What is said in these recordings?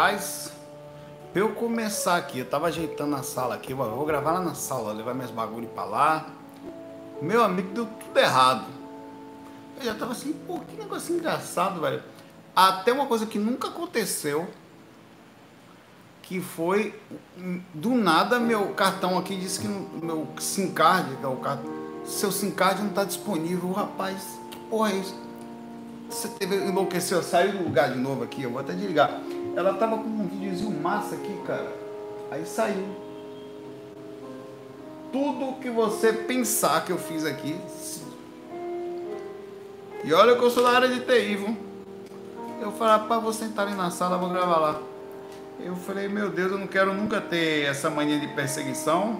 Mas, pra eu começar aqui, eu tava ajeitando a sala aqui, eu vou gravar lá na sala, levar meus bagulho pra lá. Meu amigo, deu tudo errado. Eu já tava assim, pô, que negócio engraçado, velho. Até uma coisa que nunca aconteceu, que foi, do nada, meu cartão aqui disse que meu SIM card, que é o cartão, seu SIM card não tá disponível. Rapaz, que porra é isso? Você teve, enlouqueceu, saiu do lugar de novo aqui, eu vou até desligar. Ela tava com um videozinho massa aqui, cara. Aí saiu. Tudo que você pensar que eu fiz aqui. E olha que eu sou da área de TI, viu? Eu falei, rapaz, vou sentar ali na sala, vou gravar lá. Eu falei, meu Deus, eu não quero nunca ter essa mania de perseguição.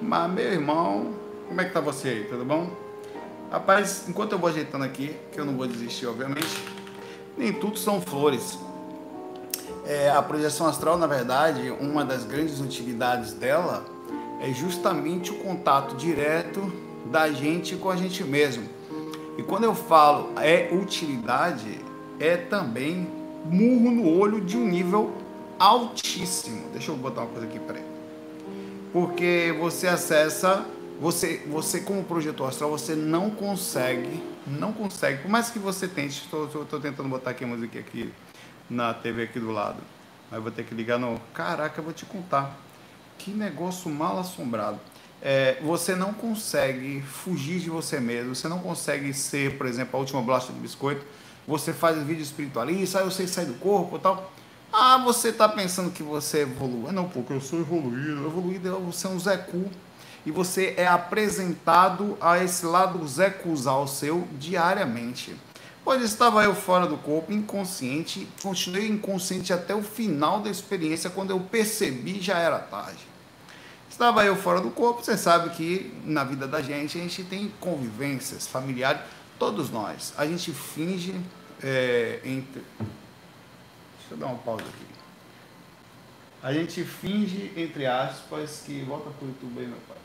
Mas, meu irmão, como é que tá você aí? Tudo bom? Rapaz, enquanto eu vou ajeitando aqui, que eu não vou desistir, obviamente, nem tudo são flores. É, a projeção astral, na verdade, uma das grandes utilidades dela é justamente o contato direto da gente com a gente mesmo. E quando eu falo é utilidade, é também murro no olho de um nível altíssimo. Deixa eu botar uma coisa aqui, peraí. Porque você acessa, você, você como projetor astral, você não consegue, não consegue, por mais que você tente, estou tentando botar aqui a música aqui na TV aqui do lado, mas vou ter que ligar no. Caraca, eu vou te contar. Que negócio mal assombrado. É, você não consegue fugir de você mesmo, você não consegue ser, por exemplo, a última bolacha de biscoito. Você faz vídeo espiritualista, ah, eu sei sair do corpo e tal. Ah, você está pensando que você evoluiu. Não, porque eu sou evoluído. Evoluído é você é um Zé Cu. E você é apresentado a esse lado Zé Cuzal seu diariamente. Pois estava eu fora do corpo, inconsciente, continuei inconsciente até o final da experiência, quando eu percebi já era tarde. Estava eu fora do corpo, você sabe que na vida da gente a gente tem convivências familiares, todos nós. A gente finge é, entre. Deixa eu dar uma pausa aqui. A gente finge, entre aspas, que. Volta pro YouTube aí, meu pai.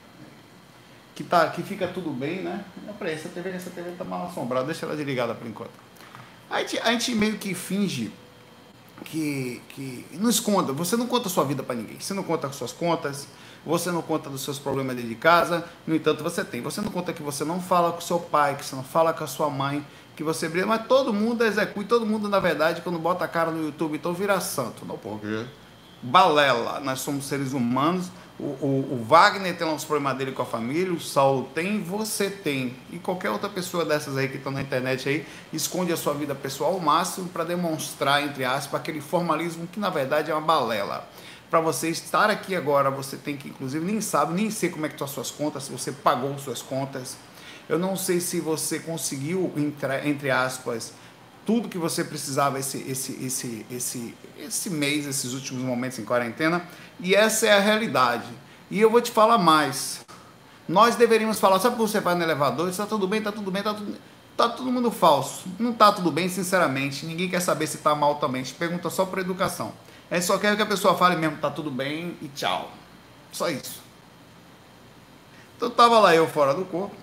Que, tá, que fica tudo bem, né? Não, peraí, essa TV, essa TV tá mal assombrada, deixa ela desligada por enquanto. A gente, a gente meio que finge que, que não esconda, você não conta a sua vida para ninguém, você não conta as suas contas, você não conta dos seus problemas dentro de casa, no entanto você tem, você não conta que você não fala com seu pai, que você não fala com a sua mãe, que você briga, mas todo mundo executa, todo mundo na verdade quando bota a cara no YouTube então vira santo, não porque balela, nós somos seres humanos, o, o, o Wagner tem os problemas dele com a família, o Saulo tem, você tem. E qualquer outra pessoa dessas aí que estão na internet aí, esconde a sua vida pessoal ao máximo para demonstrar, entre aspas, aquele formalismo que na verdade é uma balela. Para você estar aqui agora, você tem que, inclusive, nem sabe, nem sei como é que estão as suas contas, se você pagou suas contas. Eu não sei se você conseguiu, entre, entre aspas, tudo que você precisava esse, esse, esse, esse, esse mês, esses últimos momentos em quarentena, e essa é a realidade. E eu vou te falar mais. Nós deveríamos falar, sabe quando você vai no elevador, está tudo bem, está tudo bem, está tudo Tá todo mundo falso. Não tá tudo bem, sinceramente. Ninguém quer saber se tá mal também. Te pergunta só por educação. É só quero que a pessoa fale mesmo, tá tudo bem e tchau. Só isso. Então tava lá eu fora do corpo.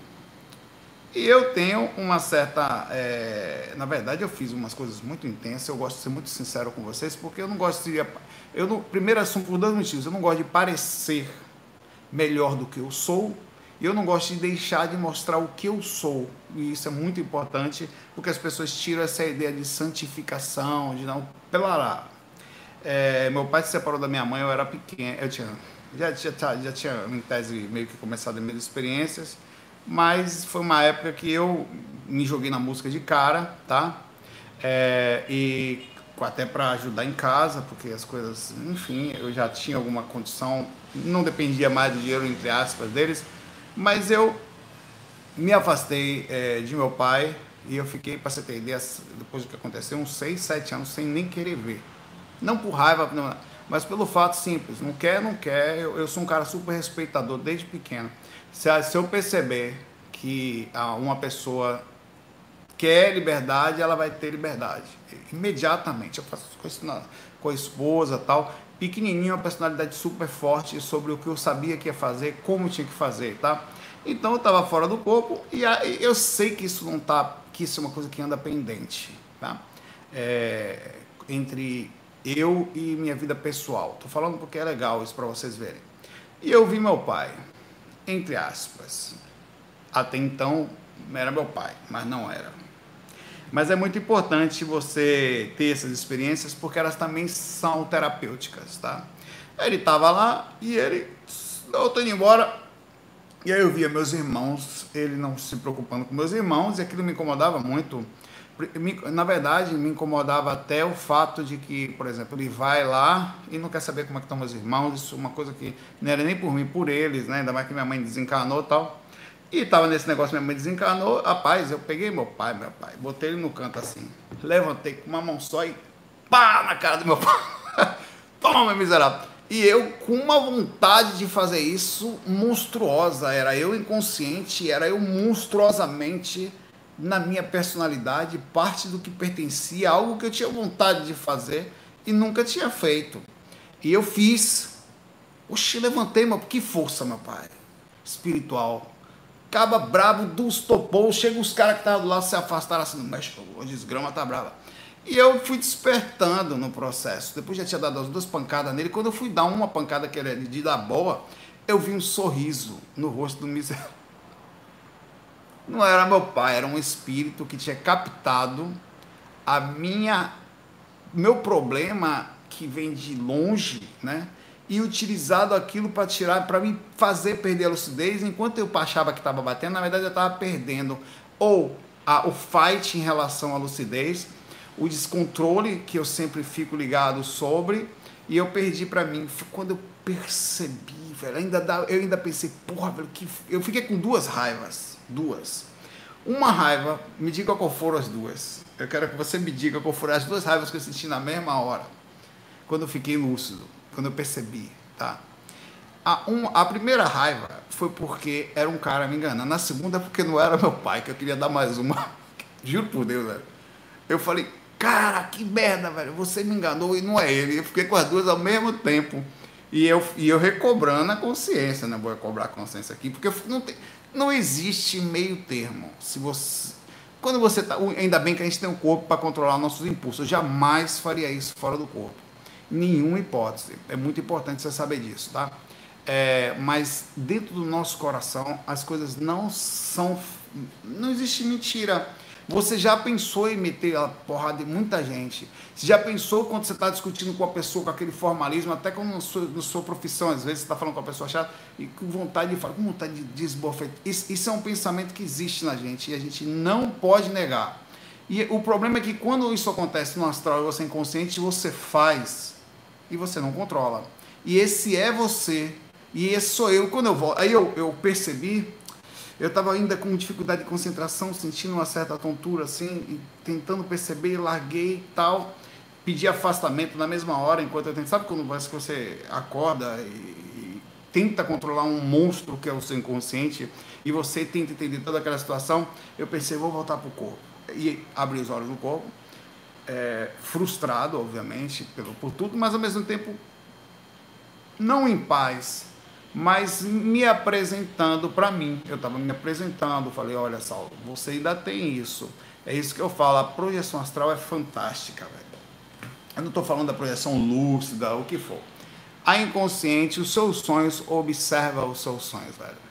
E eu tenho uma certa. é, na verdade, eu fiz umas coisas muito intensas. Eu gosto de ser muito sincero com vocês, porque eu não gosto de. Eu não, primeiro assunto por dois motivos. Eu não gosto de parecer melhor do que eu sou. E eu não gosto de deixar de mostrar o que eu sou. E isso é muito importante, porque as pessoas tiram essa ideia de santificação, de não. Pela. É, meu pai se separou da minha mãe, eu era pequeno. Eu tinha. Já, já, já tinha, em tese, meio que começado as minhas experiências mas foi uma época que eu me joguei na música de cara, tá? É, e até para ajudar em casa, porque as coisas, enfim, eu já tinha alguma condição, não dependia mais do dinheiro, entre aspas, deles, mas eu me afastei é, de meu pai e eu fiquei, para você ter ideia, depois do que aconteceu, uns 6, 7 anos sem nem querer ver. Não por raiva, não, mas pelo fato simples, não quer, não quer, eu, eu sou um cara super respeitador desde pequeno. Se, se eu perceber que uma pessoa quer liberdade, ela vai ter liberdade. Imediatamente. Eu faço isso na, com a esposa tal. Pequenininho, uma personalidade super forte sobre o que eu sabia que ia fazer, como tinha que fazer, tá? Então eu estava fora do corpo e aí eu sei que isso não tá, que isso é uma coisa que anda pendente, tá? É, entre Eu e minha vida pessoal. Tô falando porque é legal isso para vocês verem. E eu vi meu pai, entre aspas. Até então era meu pai, mas não era. Mas é muito importante você ter essas experiências porque elas também são terapêuticas, tá? Ele estava lá e ele, eu tô indo embora. E aí eu via meus irmãos, ele não se preocupando com meus irmãos, e aquilo me incomodava muito. Na verdade, me incomodava até o fato de que, por exemplo, ele vai lá e não quer saber como é que estão meus irmãos. Isso é uma coisa que não era nem por mim, por eles, né? Ainda mais que minha mãe desencarnou e tal. E tava nesse negócio, minha mãe desencarnou. Rapaz, eu peguei meu pai, meu pai, botei ele no canto assim, levantei com uma mão só e pá na cara do meu pai. Toma, miserável. E eu com uma vontade de fazer isso monstruosa. Era eu inconsciente, era eu monstruosamente na minha personalidade, parte do que pertencia, algo que eu tinha vontade de fazer e nunca tinha feito. E eu fiz. Oxi, levantei, meu, que força, meu pai. Espiritual Caba brabo dos topou, chega os caras que estavam do lado se afastaram assim, mas a desgrama tá brava. E eu fui despertando no processo. Depois já tinha dado as duas pancadas nele. Quando eu fui dar uma pancada que era de dar boa, eu vi um sorriso no rosto do miserável. Não era meu pai, era um espírito que tinha captado a minha meu problema que vem de longe, né? E utilizado aquilo para tirar, para me fazer perder a lucidez, enquanto eu achava que estava batendo, na verdade eu estava perdendo ou a, o fight em relação à lucidez, o descontrole que eu sempre fico ligado sobre, e eu perdi para mim. Quando eu percebi, velho, ainda dá, eu ainda pensei, porra, velho, que eu fiquei com duas raivas, duas. Uma raiva, me diga qual foram as duas. Eu quero que você me diga qual foram as duas raivas que eu senti na mesma hora, quando eu fiquei lúcido quando eu percebi, tá? A, um, a primeira raiva foi porque era um cara me enganando. Na segunda, porque não era meu pai, que eu queria dar mais uma. Juro por Deus, velho. Eu falei, cara, que merda, velho. Você me enganou e não é ele. Eu fiquei com as duas ao mesmo tempo. E eu, e eu recobrando a consciência, né? Vou recobrar a consciência aqui, porque não, tem, não existe meio termo. Se você. Quando você tá. Ainda bem que a gente tem um corpo para controlar nossos impulsos. Eu jamais faria isso fora do corpo nenhuma hipótese. É muito importante você saber disso, tá? É, mas dentro do nosso coração as coisas não são. Não existe mentira. Você já pensou em meter a porrada de muita gente? Você já pensou quando você está discutindo com a pessoa com aquele formalismo, até como na sua, na sua profissão, às vezes você está falando com a pessoa chata e com vontade de falar, com vontade de desbofetar. Isso, isso é um pensamento que existe na gente e a gente não pode negar. E o problema é que quando isso acontece no astral e você é inconsciente, você faz e você não controla. E esse é você, e esse sou eu. Quando eu volto, aí eu, eu percebi, eu estava ainda com dificuldade de concentração, sentindo uma certa tontura assim, tentando perceber, larguei e tal. Pedi afastamento na mesma hora, enquanto eu tento. Sabe quando você acorda e tenta controlar um monstro que é o seu inconsciente e você tenta entender toda aquela situação? Eu pensei, vou voltar para o corpo. E abri os olhos no corpo é, frustrado, obviamente, pelo, por tudo, mas ao mesmo tempo não em paz, mas me apresentando para mim. Eu estava me apresentando, falei, olha, Saulo, você ainda tem isso. É isso que eu falo, a projeção astral é fantástica, velho. Eu não estou falando da projeção lúcida, o que for. A inconsciente, os seus sonhos, observa os seus sonhos, velho.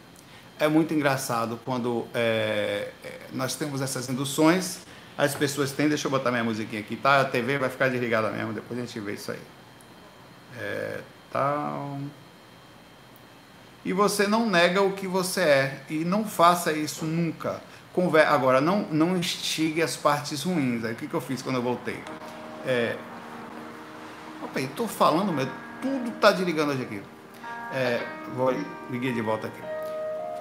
É muito engraçado quando é, é nós temos essas induções as pessoas têm. Deixa eu botar minha musiquinha aqui, tá? A TV vai ficar desligada mesmo, depois a gente vê isso aí. É, tal. E você não nega o que você é. E não faça isso nunca. Conver Agora, não, não instigue as partes ruins. Aí, o que, que eu fiz quando eu voltei? É... Opa, eu tô falando mesmo. Tudo tá desligando hoje aqui. É... Vou... Liguei de volta aqui.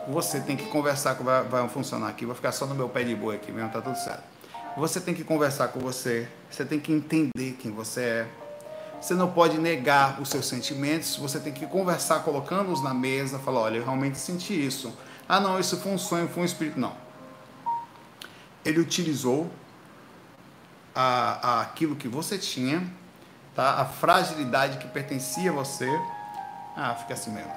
Você tem que conversar, vai, vai funcionar aqui. Vou ficar só no meu pé de boi aqui mesmo, tá tudo certo. Você tem que conversar com você, você tem que entender quem você é. Você não pode negar os seus sentimentos, você tem que conversar colocando-os na mesa, falar, olha, eu realmente senti isso. Ah, não, isso foi um sonho, foi um espírito. Não. Ele utilizou a, a aquilo que você tinha, tá? a fragilidade que pertencia a você. Ah, fica assim mesmo.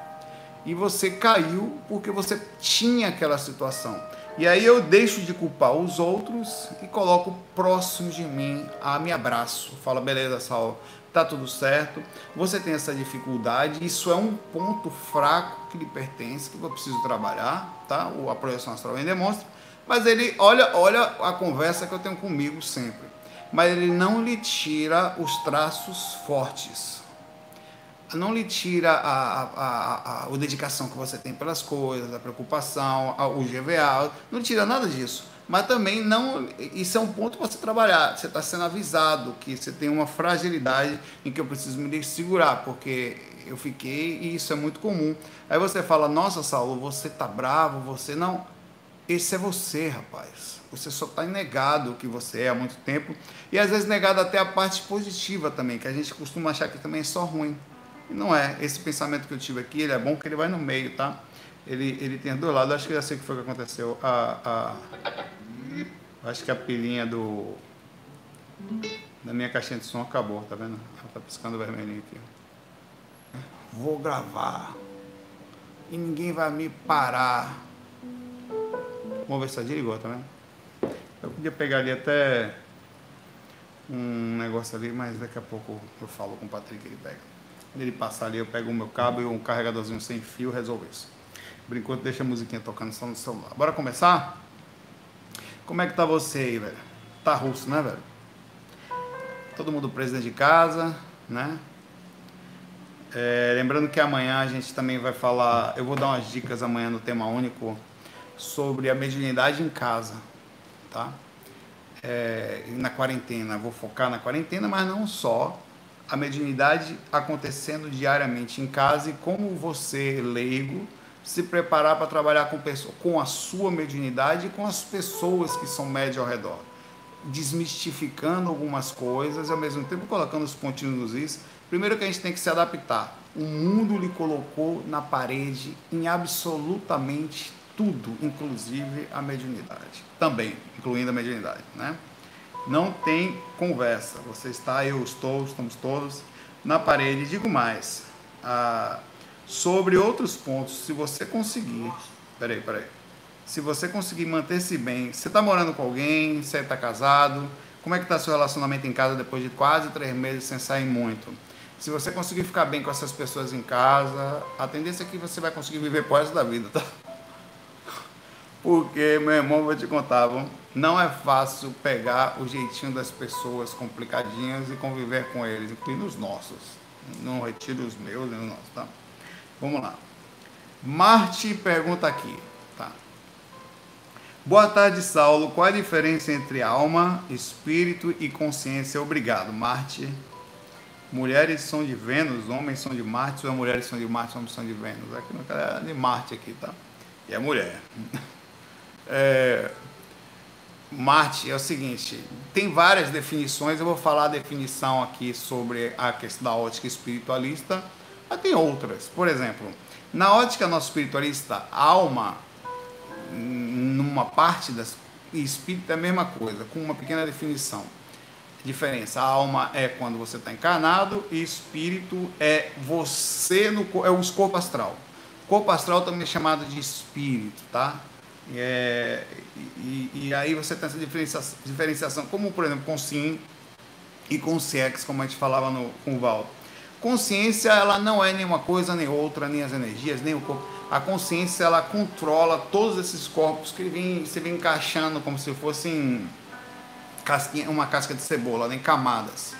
E você caiu porque você tinha aquela situação. E aí eu deixo de culpar os outros e coloco próximo de mim, a me abraço. Fala, beleza, Saulo, tá tudo certo. Você tem essa dificuldade, isso é um ponto fraco que lhe pertence, que eu preciso trabalhar, tá? A projeção astral bem demonstra. Mas ele olha, olha a conversa que eu tenho comigo sempre. Mas ele não lhe tira os traços fortes não lhe tira a, a, a, a, dedicação que você tem pelas coisas, a preocupação, o GVA, não tira nada disso. Mas também não. Isso é um ponto para você trabalhar. Você está sendo avisado que você tem uma fragilidade em que eu preciso me segurar, porque eu fiquei e isso é muito comum. Aí você fala: Nossa, Saulo, você tá bravo, você não. Esse é você, rapaz. Você só está negado o que você é há muito tempo. E às vezes negado até a parte positiva também, que a gente costuma achar que também é só ruim. E não é. Esse pensamento que eu tive aqui, ele é bom que ele vai no meio, tá? Ele, ele tem dois lados. Acho que já sei o que foi que aconteceu. A, a, acho que a pilinha do da minha caixinha de som acabou, tá vendo? Ela tá piscando vermelhinho aqui. Vou gravar. E ninguém vai me parar. Vamos ver se ela desligou, tá vendo? Eu podia pegar ali até um negócio ali, mas daqui a pouco eu falo com o Patrick, ele pega. Quando ele passar ali, eu pego o meu cabo e um carregadorzinho sem fio resolvo isso. Por enquanto, deixa a musiquinha tocando só no celular. Bora começar? Como é que tá você aí, velho? Tá russo, né, velho? Todo mundo preso dentro de casa, né? É, lembrando que amanhã a gente também vai falar, eu vou dar umas dicas amanhã no tema único sobre a mediunidade em casa, tá? É, na quarentena, vou focar na quarentena, mas não só, a mediunidade acontecendo diariamente em casa e como você, leigo, se preparar para trabalhar com, com a sua mediunidade e com as pessoas que são médias ao redor. Desmistificando algumas coisas e ao mesmo tempo colocando os pontinhos nos is. Primeiro que a gente tem que se adaptar. O mundo lhe colocou na parede em absolutamente tudo, inclusive a mediunidade. Também, incluindo a mediunidade, né? Não tem conversa. Você está, eu estou, estamos todos na parede. Digo mais, ah, sobre outros pontos, se você conseguir, peraí, peraí, se você conseguir manter-se bem, você está morando com alguém, você está casado, como é que está seu relacionamento em casa depois de quase três meses sem sair muito? Se você conseguir ficar bem com essas pessoas em casa, a tendência é que você vai conseguir viver resto da vida, tá? Porque, meu irmão, vou te contar, vamos não é fácil pegar o jeitinho das pessoas complicadinhas e conviver com eles, incluindo os nossos. Não retiro os meus e os nossos, tá? Vamos lá. Marte pergunta aqui, tá? Boa tarde, Saulo. Qual a diferença entre alma, espírito e consciência? Obrigado, Marte. Mulheres são de Vênus, homens são de Marte, ou mulheres são de Marte, homens são de Vênus. Aqui não é de Marte aqui, tá? E é mulher. É, Marte é o seguinte, tem várias definições, eu vou falar a definição aqui sobre a questão da ótica espiritualista, mas tem outras. Por exemplo, na ótica nosso espiritualista, alma, numa parte das e espírito é a mesma coisa, com uma pequena definição. Diferença, a alma é quando você está encarnado e espírito é você no é o corpo astral. Corpo astral também é chamado de espírito, tá? É, e, e, aí você tem essa diferenciação, diferenciação, como por exemplo com SIM e com CIEX, como a gente falava no, com o Val. Consciência, ela não é nenhuma coisa nem outra, nem as energias, nem o corpo. A consciência, ela controla todos esses corpos que vem, você vem encaixando como se fossem casquinha, uma casca de cebola, em camadas.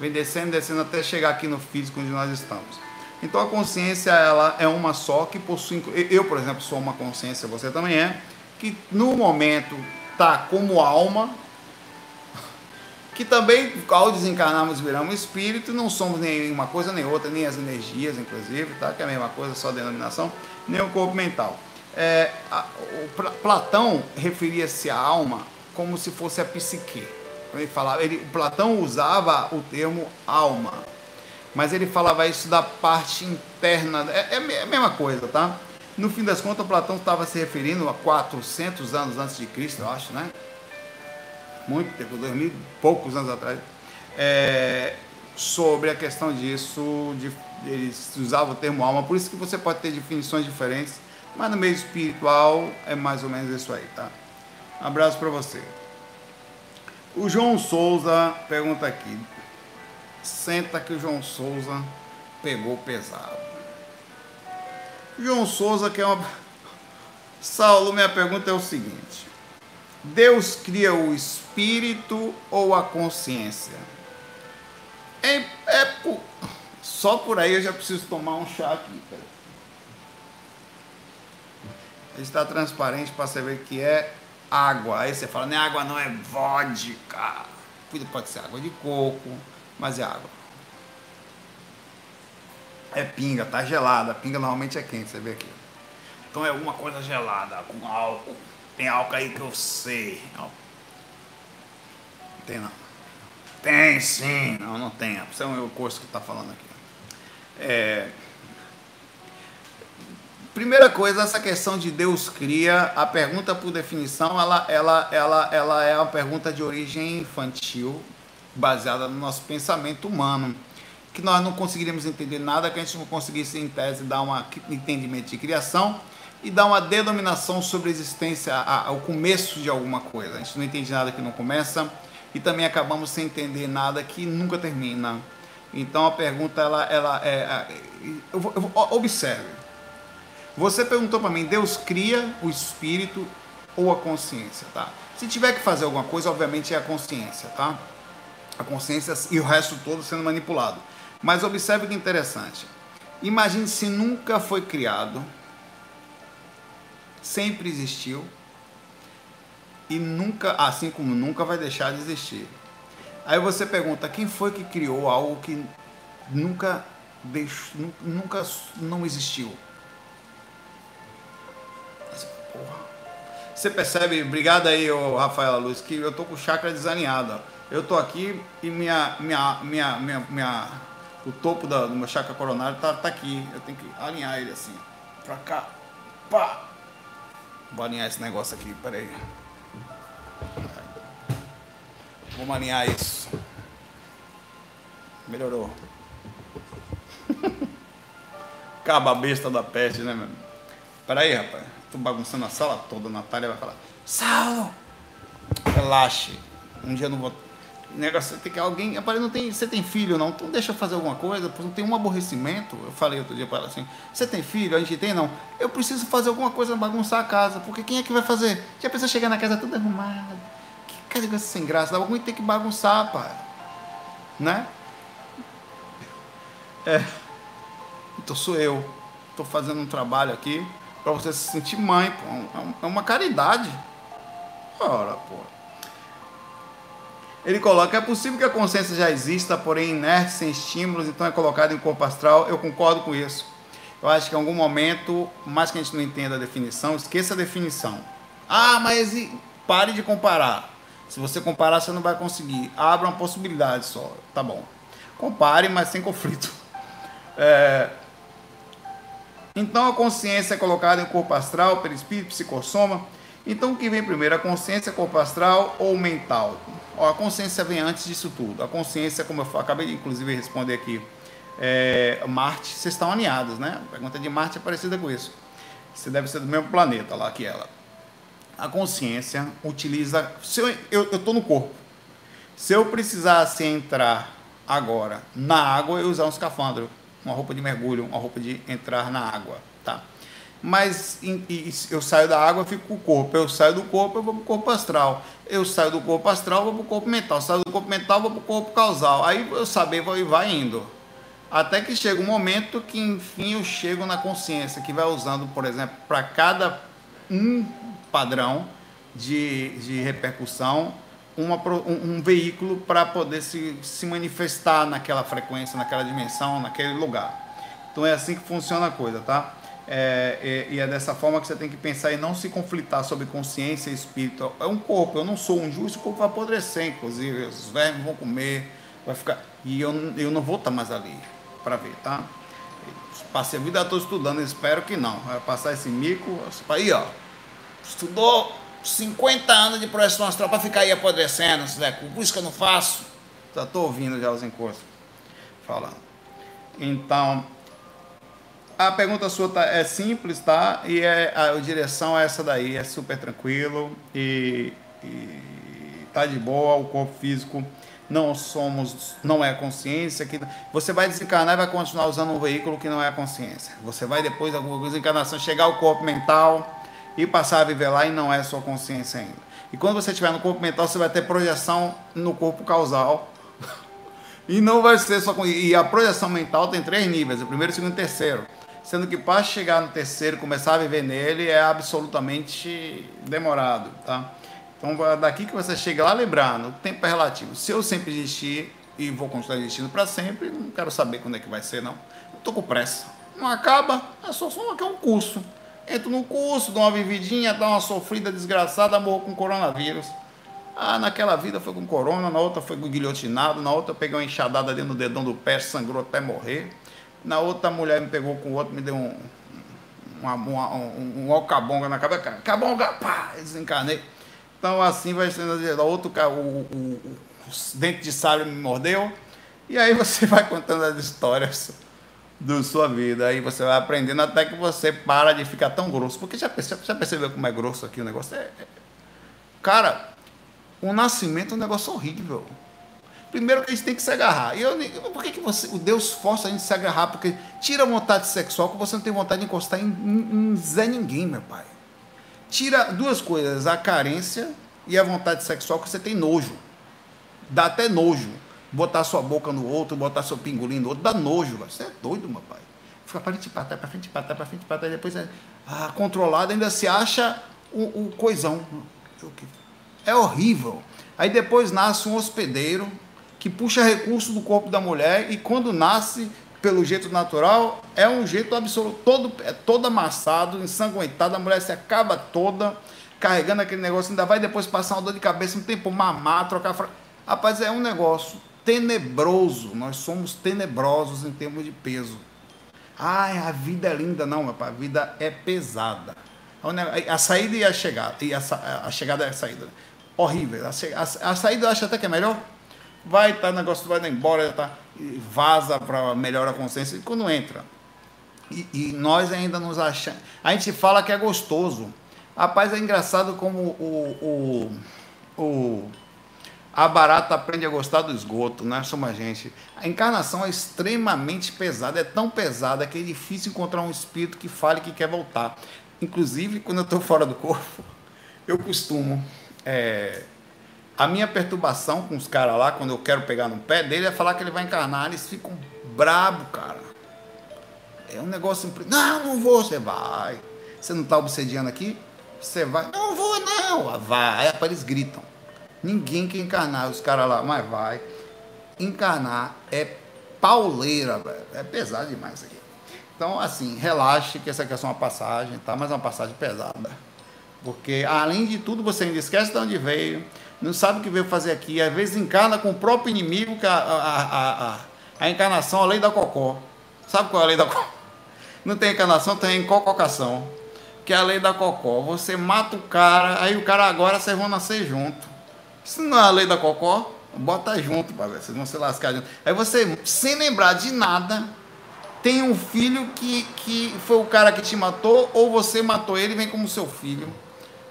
Vem descendo, descendo até chegar aqui no físico onde nós estamos. Então a consciência ela é uma só que possui. Eu, por exemplo, sou uma consciência, você também é, que no momento está como alma, que também ao desencarnarmos viramos espírito, não somos nem uma coisa nem outra, nem as energias, inclusive, tá? que é a mesma coisa, só denominação, nem o corpo mental. É, a, o Platão referia-se à alma como se fosse a psique. Ele falava, ele, Platão usava o termo alma mas ele falava isso da parte interna, é, é a mesma coisa, tá? No fim das contas, Platão estava se referindo a 400 anos antes de Cristo, eu acho, né? Muito tempo, dois mil poucos anos atrás, é, sobre a questão disso, de, eles usavam o termo alma, por isso que você pode ter definições diferentes Mas no meio espiritual é mais ou menos isso aí, tá? Um abraço para você. O João Souza pergunta aqui. Senta que o João Souza pegou pesado. João Souza que é uma Saulo, minha pergunta é o seguinte: Deus cria o espírito ou a consciência? É, é por, só por aí eu já preciso tomar um chá aqui. Está transparente para ver que é água. Aí você fala, não é água, não, é vodka. Pode ser água de coco, mas é água. É pinga, tá gelada. Pinga normalmente é quente, você vê aqui. Então é alguma coisa gelada, com álcool. Tem álcool aí que eu sei. Não tem não. Tem sim. Não, não tem. Isso é o meu curso que está falando aqui. É... Primeira coisa, essa questão de Deus cria, a pergunta por definição, ela, ela, ela, ela é uma pergunta de origem infantil, baseada no nosso pensamento humano, que nós não conseguiríamos entender nada que a gente não conseguisse, em tese, dar um entendimento de criação e dar uma denominação sobre a existência, ao começo de alguma coisa. A gente não entende nada que não começa e também acabamos sem entender nada que nunca termina. Então a pergunta ela, ela é, eu eu observe. Você perguntou para mim, Deus cria o espírito ou a consciência, tá? Se tiver que fazer alguma coisa, obviamente é a consciência, tá? A consciência e o resto todo sendo manipulado. Mas observe que interessante. Imagine se nunca foi criado sempre existiu e nunca, assim como nunca vai deixar de existir. Aí você pergunta, quem foi que criou algo que nunca deixou, nunca não existiu? Você percebe, obrigado aí, Rafaela Luz, que eu tô com o chakra desalinhado. Eu tô aqui e minha, minha, minha, minha, minha o topo da, do meu chakra coronário tá, tá aqui. Eu tenho que alinhar ele assim, pra cá, pá, Vou alinhar esse negócio aqui, peraí. Vamos alinhar isso. Melhorou. Caba besta da peste, né, meu? Peraí, rapaz. Tô bagunçando a sala toda. A Natália vai falar: Saulo, relaxe. Um dia eu não vou negócio tem que alguém aparece não tem você tem filho não? Então deixa eu fazer alguma coisa não tem um aborrecimento. Eu falei outro dia para ela assim você tem filho? A gente tem não? Eu preciso fazer alguma coisa bagunçar a casa porque quem é que vai fazer? Já precisa chegar na casa toda arrumada? Que coisa sem graça? Algum tem que bagunçar pai né? É. Então sou eu. Estou fazendo um trabalho aqui para você se sentir mãe pô. é uma caridade. Ora pô ele coloca: é possível que a consciência já exista, porém inerte, sem estímulos, então é colocada em corpo astral. Eu concordo com isso. Eu acho que em algum momento, mais que a gente não entenda a definição, esqueça a definição. Ah, mas e... pare de comparar. Se você comparar, você não vai conseguir. Abra uma possibilidade só. Tá bom. Compare, mas sem conflito. É... Então a consciência é colocada em corpo astral, perispírito, psicossoma. Então o que vem primeiro, a consciência, corpo astral ou mental? Ó, a consciência vem antes disso tudo. A consciência, como eu acabei de inclusive responder aqui, é, Marte, vocês estão alinhados, né? A pergunta de Marte é parecida com isso. Você deve ser do mesmo planeta lá que ela. A consciência utiliza. Se eu estou no corpo. Se eu precisasse entrar agora na água, eu usar um escafandro, uma roupa de mergulho, uma roupa de entrar na água, tá? Mas eu saio da água, fico com o corpo. Eu saio do corpo, eu vou para o corpo astral. Eu saio do corpo astral, vou para o corpo mental. Eu saio do corpo mental, vou para o corpo causal. Aí eu saber vai, vai indo. Até que chega um momento que, enfim, eu chego na consciência, que vai usando, por exemplo, para cada um padrão de, de repercussão, uma, um, um veículo para poder se, se manifestar naquela frequência, naquela dimensão, naquele lugar. Então é assim que funciona a coisa, tá? É, e, e, é dessa forma que você tem que pensar e não se conflitar sobre consciência e espírito. É um corpo, eu não sou um juiz, o corpo vai apodrecer, inclusive, os vermes vão comer, vai ficar. E eu, eu não vou estar mais ali para ver, tá? Passei a vida toda estudando, espero que não. Vai passar esse mico, aí ó, estudou 50 anos de projeção astral para ficar aí apodrecendo, Zé, por isso que eu não faço. Já estou ouvindo já os encostos falando. Então, a pergunta sua tá, é simples, tá? E é, a, a direção é essa daí, é super tranquilo e, e tá de boa, o corpo físico não somos, não é consciência, que você vai desencarnar e vai continuar usando um veículo que não é a consciência. Você vai depois da desencarnação chegar ao corpo mental e passar a viver lá e não é sua consciência ainda. E quando você estiver no corpo mental, você vai ter projeção no corpo causal. e não vai ser só e a projeção mental tem três níveis, o primeiro, o segundo e o terceiro. Sendo que para chegar no terceiro, começar a viver nele é absolutamente demorado, tá? Então, daqui que você chega lá, lembrando, o tempo é relativo. Se eu sempre existir e vou continuar existindo para sempre, não quero saber quando é que vai ser, não. Estou com pressa. Não acaba, é só, só que é um curso. Entro no curso, dou uma vividinha, dou uma sofrida desgraçada, morro com coronavírus. Ah, naquela vida foi com corona, na outra foi com guilhotinado, na outra peguei uma enxadada ali no dedão do pé, sangrou até morrer. Na outra a mulher me pegou com o outro, me deu um, uma, uma, um, um alcabonga na cabeça. Cabonga, pá, desencarnei. Então assim vai sendo outro o, o, o, o dente de sábio me mordeu. E aí você vai contando as histórias da sua vida. Aí você vai aprendendo até que você para de ficar tão grosso. Porque já percebeu, já percebeu como é grosso aqui o negócio? É, é... Cara, o nascimento é um negócio horrível. Primeiro que a gente tem que se agarrar. E eu, por que, que você, o Deus força a gente se agarrar? Porque tira a vontade sexual que você não tem vontade de encostar em, em, em Zé Ninguém, meu pai tira duas coisas, a carência e a vontade sexual que você tem nojo. Dá até nojo. Botar sua boca no outro, botar seu pingolim no outro, dá nojo. Você é doido, meu pai. Fica para frente, para trás, para frente, para trás, para frente, para trás, depois é ah, controlado, ainda se acha o, o coisão. É horrível. Aí depois nasce um hospedeiro que puxa recurso do corpo da mulher e quando nasce pelo jeito natural, é um jeito absoluto, todo, é todo amassado, ensanguentado, a mulher se acaba toda carregando aquele negócio, ainda vai depois passar uma dor de cabeça, não tem por mamar, trocar. Fra... Rapaz, é um negócio tenebroso. Nós somos tenebrosos em termos de peso. Ai, a vida é linda, não, pai, a vida é pesada. A saída e a chegada, e a, a chegada e a saída. Horrível. A, a, a saída eu acho até que é melhor vai tá, negócio vai embora, tá, vaza para melhorar a consciência, e quando entra. E, e, nós ainda nos achamos. A gente fala que é gostoso. Rapaz, é engraçado como o, o, o, a barata aprende a gostar do esgoto, né? Somos a gente. A encarnação é extremamente pesada, é tão pesada que é difícil encontrar um espírito que fale que quer voltar. Inclusive, quando eu estou fora do corpo, eu costumo. É, a minha perturbação com os caras lá, quando eu quero pegar no pé dele, é falar que ele vai encarnar. Eles ficam brabo, cara. É um negócio. Não, não vou. Você vai. Você não está obsediando aqui? Você vai. Não vou, não. Vai. Aí eles gritam. Ninguém quer encarnar. Os caras lá, mas vai. Encarnar é pauleira, velho. É pesado demais aqui. Então, assim, relaxe que essa aqui é só uma passagem, tá? Mas é uma passagem pesada. Porque, além de tudo, você ainda esquece de onde veio não sabe o que veio fazer aqui. Às vezes encarna com o próprio inimigo, que a, a, a, a encarnação, a lei da cocó. Sabe qual é a lei da cocó? Não tem encarnação, tem encococação. Que é a lei da cocó. Você mata o cara, aí o cara agora vocês vão nascer junto. Isso não é a lei da cocó? Bota junto, para ver, vocês vão se lascar junto. Aí você, sem lembrar de nada, tem um filho que, que foi o cara que te matou, ou você matou ele e vem como seu filho.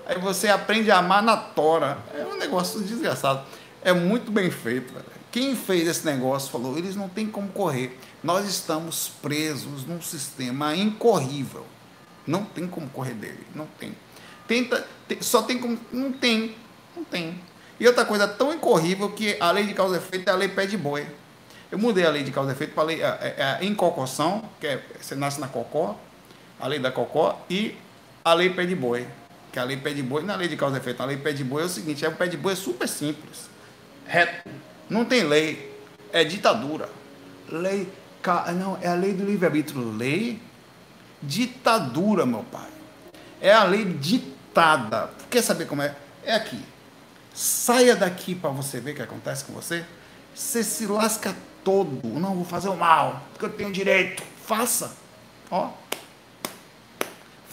Aí você aprende a amar na tora. É um negócio desgraçado. É muito bem feito. Velho. Quem fez esse negócio falou: eles não têm como correr. Nós estamos presos num sistema incorrível. Não tem como correr dele. Não tem. Tenta, só tem como. Não tem. Não tem. E outra coisa tão incorrível que a lei de causa e efeito é a lei pé de boi. Eu mudei a lei de causa e efeito para a lei a, a, a encocoção, que é você nasce na cocó, a lei da cocó, e a lei pé de boi que a lei pé de boi, na lei de causa e efeito, a lei pé de boi é o seguinte, é o pé de boi é super simples, reto, não tem lei, é ditadura. Lei, não, é a lei do livre-arbítrio, lei, ditadura, meu pai. É a lei ditada. Quer saber como é? É aqui. Saia daqui para você ver o que acontece com você. Você se lasca todo. Não, vou fazer o mal, porque eu tenho direito. Faça. Ó,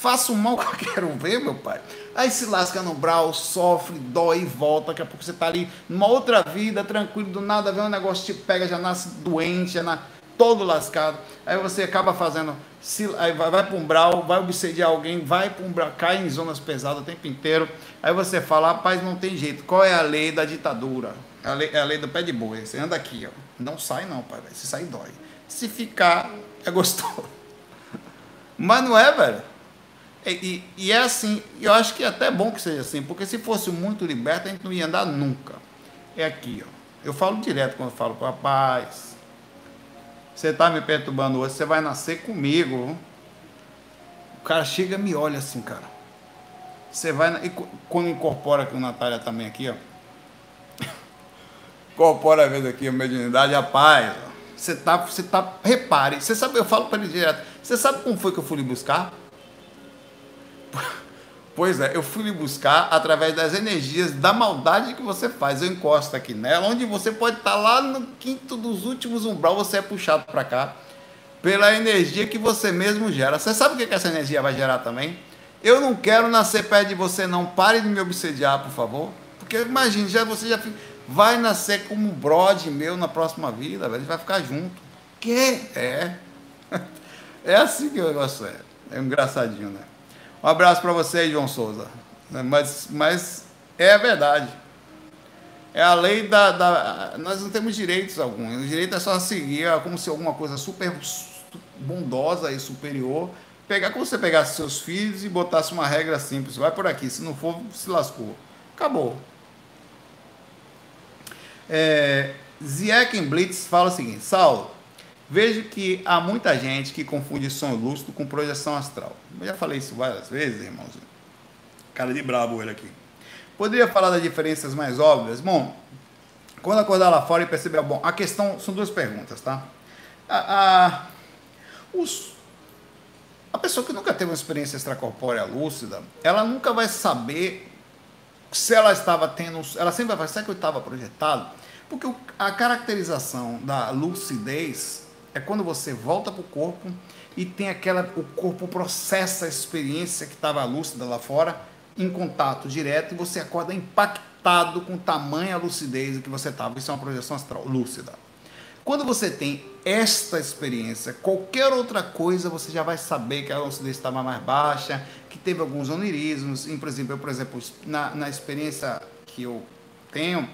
Faça o mal que quero ver, meu pai. Aí se lasca no brau, sofre, dói e volta. Daqui a pouco você tá ali numa outra vida, tranquilo, do nada vem um negócio te pega, já nasce doente, já todo lascado. Aí você acaba fazendo, se, aí vai, vai para um brau, vai obsediar alguém, vai para um brau, cai em zonas pesadas o tempo inteiro. Aí você fala, rapaz, não tem jeito. Qual é a lei da ditadura? É a lei, é a lei do pé de boi. Você anda aqui, ó. Não sai não, pai. Se sair, dói. Se ficar, é gostoso. Mas não é, velho. E, e, e, é assim, eu acho que é até bom que seja assim, porque se fosse muito liberto, a gente não ia andar nunca. É aqui, ó. Eu falo direto quando eu falo, rapaz, você está me perturbando hoje, você vai nascer comigo. O cara chega e me olha assim, cara. Você vai. E quando incorpora aqui o Natália também aqui, ó. incorpora a vez aqui a mediunidade, rapaz. Você tá, você tá. Repare, você sabe, eu falo para ele direto. Você sabe como foi que eu fui lhe buscar? Pois é, eu fui lhe buscar através das energias da maldade que você faz. Eu encosto aqui nela, onde você pode estar lá no quinto dos últimos umbral, você é puxado para cá pela energia que você mesmo gera. Você sabe o que, essa energia vai gerar também? Eu não quero nascer perto de você, não. Pare de me obsediar, por favor. Porque imagine, já você já vai nascer como brode meu na próxima vida, velho. Vai ficar junto. Que? É. É assim que o negócio é. É engraçadinho, né? Um abraço para você, João Souza. Mas, mas é a verdade. É a lei da, da, Nós não temos direitos algum. O direito é só seguir como se alguma coisa super bondosa e superior. Pegar como você pegasse seus filhos e botasse uma regra simples. Vai por aqui. Se não for, se lascou. Acabou. É, Blitz fala o seguinte: Saulo, Vejo que há muita gente que confunde sonho lúcido com projeção astral. Eu já falei isso várias vezes, irmãozinho. Cara de brabo ele aqui. Poderia falar das diferenças mais óbvias? Bom, quando acordar lá fora e perceber. Bom, a questão. São duas perguntas, tá? A, a, os, a pessoa que nunca teve uma experiência extracorpórea lúcida, ela nunca vai saber se ela estava tendo. Ela sempre vai saber que eu estava projetado. Porque a caracterização da lucidez é quando você volta para o corpo e tem aquela. O corpo processa a experiência que estava lúcida lá fora em contato direto e você acorda impactado com tamanha lucidez que você estava. Isso é uma projeção astral lúcida. Quando você tem esta experiência, qualquer outra coisa você já vai saber que a lucidez estava mais baixa, que teve alguns onirismos. Por exemplo, eu, por exemplo, na, na experiência que eu tenho,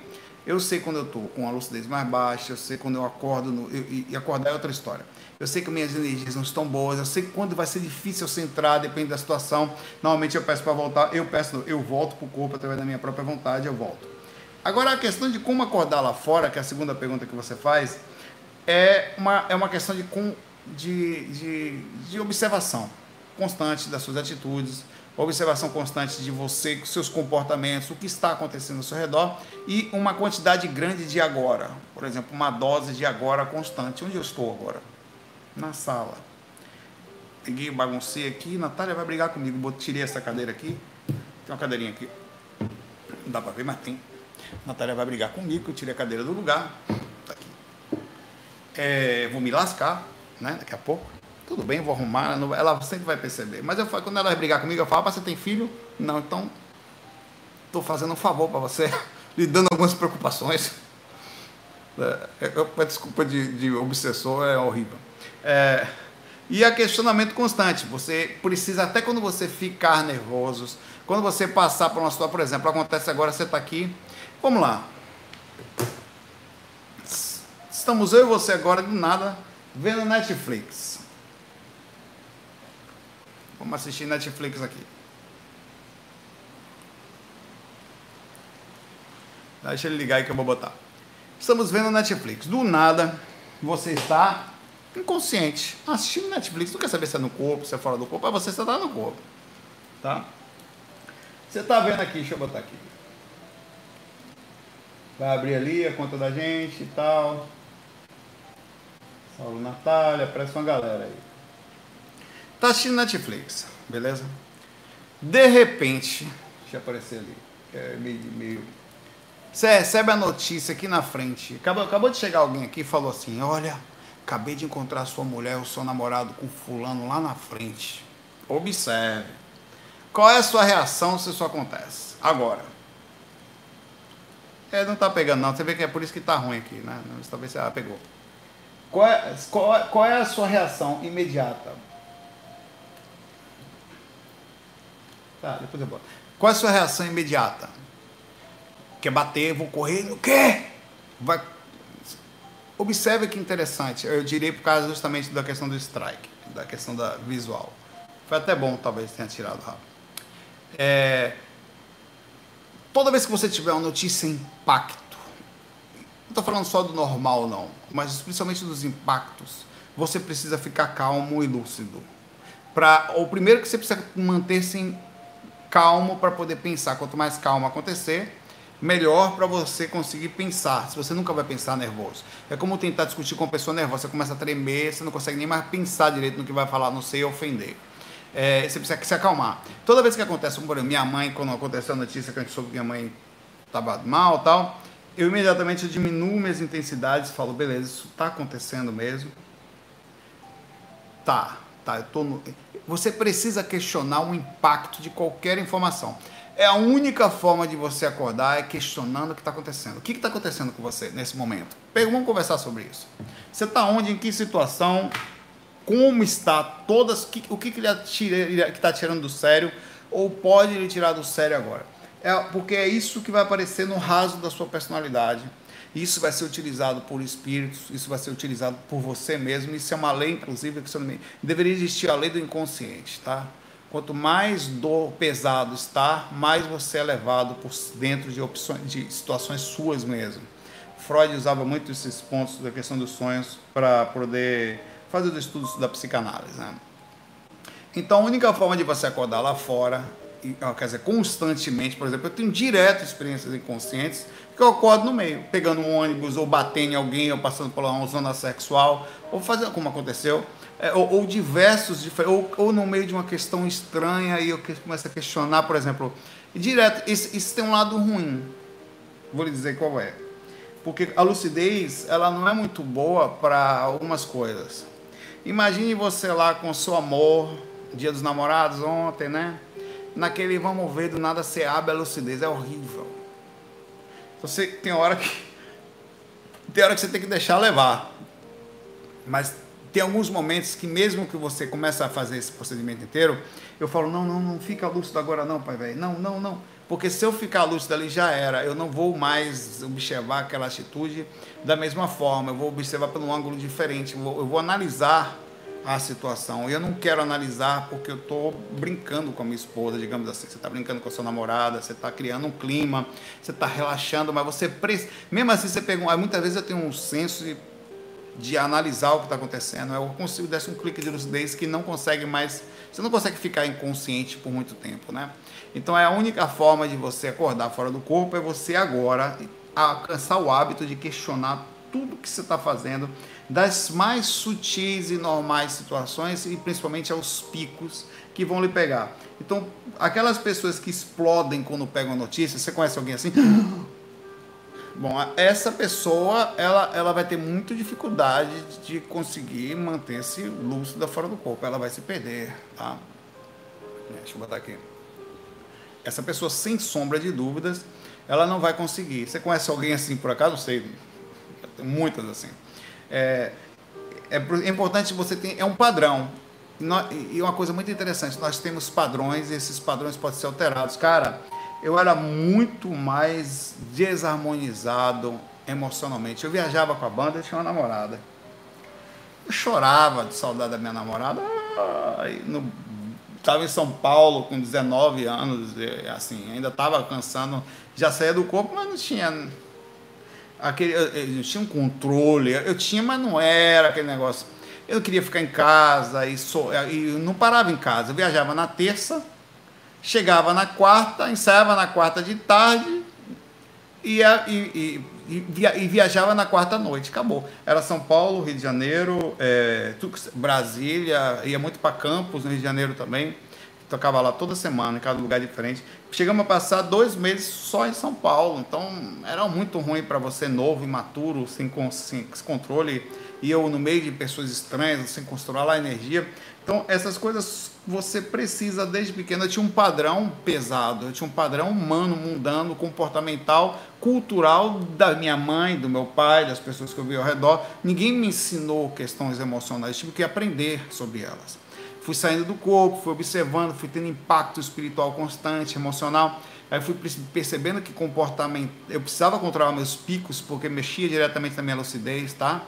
eu sei quando eu estou com a lucidez mais baixa, eu sei quando eu acordo, no, eu, e acordar é outra história. Eu sei que minhas energias não estão boas, eu sei quando vai ser difícil eu centrar, depende da situação. Normalmente eu peço para voltar, eu peço, eu volto para o corpo através da minha própria vontade, eu volto. Agora a questão de como acordar lá fora, que é a segunda pergunta que você faz, é uma, é uma questão de, de, de, de observação constante das suas atitudes, observação constante de você, seus comportamentos, o que está acontecendo ao seu redor e uma quantidade grande de agora. Por exemplo, uma dose de agora constante. Onde eu estou agora? Na sala. Peguei, baguncei aqui, Natália vai brigar comigo. Tirei essa cadeira aqui. Tem uma cadeirinha aqui. Não dá para ver, mas tem. Natália vai brigar comigo, eu tirei a cadeira do lugar. Tá aqui. É, vou me lascar, né? Daqui a pouco. Tudo bem, vou arrumar, ela sempre vai perceber. Mas eu falo, quando ela brigar comigo, eu falo, ah, você tem filho? Não, então estou fazendo um favor para você, lhe dando algumas preocupações. É, eu, a desculpa de, de, obsessor é horrível. É, e a questionamento constante. Você precisa, até quando você ficar nervoso, quando você passar por uma situação, por exemplo, acontece agora, você está aqui. Vamos lá. Estamos eu e você agora, do nada, vendo Netflix. Vamos assistir Netflix aqui. Deixa ele ligar aí que eu vou botar. Estamos vendo Netflix. Do nada, você está inconsciente assistindo Netflix. Não quer saber se é no corpo, se é fora do corpo. Mas você está no corpo. Tá? Você está vendo aqui, deixa eu botar aqui. Vai abrir ali a conta da gente e tal. Saulo Natália, aparece uma galera aí. Tá assistindo Netflix, beleza? De repente, deixa aparecer ali, é meio, meio. Você recebe a notícia aqui na frente. Acabou, acabou de chegar alguém aqui e falou assim: Olha, acabei de encontrar sua mulher, o seu namorado com fulano lá na frente. Observe. Qual é a sua reação se isso acontece? Agora. É, não tá pegando não. Você vê que é por isso que tá ruim aqui, né? Talvez você ah, pegou. Qual é, qual, é, qual é a sua reação imediata? Tá, depois eu boto. Qual é a sua reação imediata? Quer bater, vou correr, o quê? Vai... Observe que interessante. Eu diria por causa justamente da questão do strike, da questão da visual. Foi até bom, talvez, tenha tirado rápido. É... Toda vez que você tiver uma notícia impacto, não estou falando só do normal, não, mas principalmente dos impactos, você precisa ficar calmo e lúcido. Pra, o primeiro que você precisa manter-se calmo para poder pensar. Quanto mais calmo acontecer, melhor para você conseguir pensar. Se você nunca vai pensar nervoso. É como tentar discutir com uma pessoa nervosa. Você começa a tremer, você não consegue nem mais pensar direito no que vai falar, não sei ofender. É, você precisa se acalmar. Toda vez que acontece, por exemplo, minha mãe, quando aconteceu a notícia que a gente soube que minha mãe estava mal tal, eu imediatamente diminuo minhas intensidades falo, beleza, isso está acontecendo mesmo. Tá, tá, eu tô no... Você precisa questionar o impacto de qualquer informação. É a única forma de você acordar é questionando o que está acontecendo. O que está acontecendo com você nesse momento? Vamos conversar sobre isso. Você está onde? Em que situação? Como está todas? O que, que ele está tirando do sério? Ou pode lhe tirar do sério agora? É, porque é isso que vai aparecer no raso da sua personalidade. Isso vai ser utilizado por espíritos, isso vai ser utilizado por você mesmo. Isso é uma lei, inclusive, que deveria existir a lei do inconsciente, tá? Quanto mais dor pesado está, mais você é levado por dentro de opções, de situações suas mesmo. Freud usava muito esses pontos da questão dos sonhos para poder fazer os estudos da psicanálise. Né? Então, a única forma de você acordar lá fora, quer dizer, constantemente, por exemplo, eu tenho direto experiências inconscientes que eu acordo no meio, pegando um ônibus, ou batendo em alguém, ou passando por uma zona sexual, ou fazendo como aconteceu é, ou, ou, diversos, ou, ou no meio de uma questão estranha e eu começo a questionar, por exemplo, direto, isso, isso tem um lado ruim, vou lhe dizer qual é. Porque a lucidez, ela não é muito boa para algumas coisas. Imagine você lá com seu amor, dia dos namorados ontem, né? Naquele vamos ver, do nada você abre a lucidez, é horrível. Você tem hora que tem hora que você tem que deixar levar. Mas tem alguns momentos que mesmo que você comece a fazer esse procedimento inteiro, eu falo, não, não, não fica lúcido agora não, pai velho. Não, não, não. Porque se eu ficar lúcido ali já era, eu não vou mais observar aquela atitude da mesma forma, eu vou observar pelo ângulo diferente, eu vou, eu vou analisar a situação. E eu não quero analisar porque eu estou brincando com a minha esposa, digamos assim. Você está brincando com a sua namorada, você está criando um clima, você está relaxando, mas você. Mesmo assim, você pega. Muitas vezes eu tenho um senso de de analisar o que está acontecendo. Eu consigo dar um clique de lucidez que não consegue mais. Você não consegue ficar inconsciente por muito tempo, né? Então é a única forma de você acordar fora do corpo é você agora alcançar o hábito de questionar tudo que você está fazendo, das mais sutis e normais situações e principalmente aos picos que vão lhe pegar. Então, aquelas pessoas que explodem quando pegam a notícia, você conhece alguém assim? Bom, essa pessoa ela, ela vai ter muita dificuldade de conseguir manter-se lúcida fora do corpo. Ela vai se perder, tá? Deixa eu botar aqui. Essa pessoa, sem sombra de dúvidas, ela não vai conseguir. Você conhece alguém assim por acaso? Não sei. Muitas assim. É, é, é importante você ter. É um padrão. E uma coisa muito interessante, nós temos padrões e esses padrões podem ser alterados. Cara, eu era muito mais desarmonizado emocionalmente. Eu viajava com a banda e tinha uma namorada. Eu chorava de saudade da minha namorada. Estava em São Paulo com 19 anos, assim, ainda estava alcançando, já saía do corpo, mas não tinha aquele, eu, tinha um controle, eu tinha, mas não era aquele negócio. Eu queria ficar em casa e, so, e não parava em casa. Eu viajava na terça, chegava na quarta, ensaiava na quarta de tarde e, e, e, viajava na quarta noite. Acabou. Era São Paulo, Rio de Janeiro, é, Brasília, ia muito para Campos, no Rio de Janeiro também. Tocava lá toda semana, em cada lugar diferente. Chegamos a passar dois meses só em São Paulo. Então era muito ruim para você, novo, imaturo, sem, sem controle. E eu no meio de pessoas estranhas, sem controlar a energia. Então essas coisas você precisa desde pequeno. Eu tinha um padrão pesado, eu tinha um padrão humano, mundano, comportamental, cultural da minha mãe, do meu pai, das pessoas que eu vi ao redor. Ninguém me ensinou questões emocionais, tive que aprender sobre elas fui saindo do corpo, fui observando, fui tendo impacto espiritual constante, emocional. Aí fui percebendo que comportamento, eu precisava controlar meus picos porque mexia diretamente na minha lucidez, tá?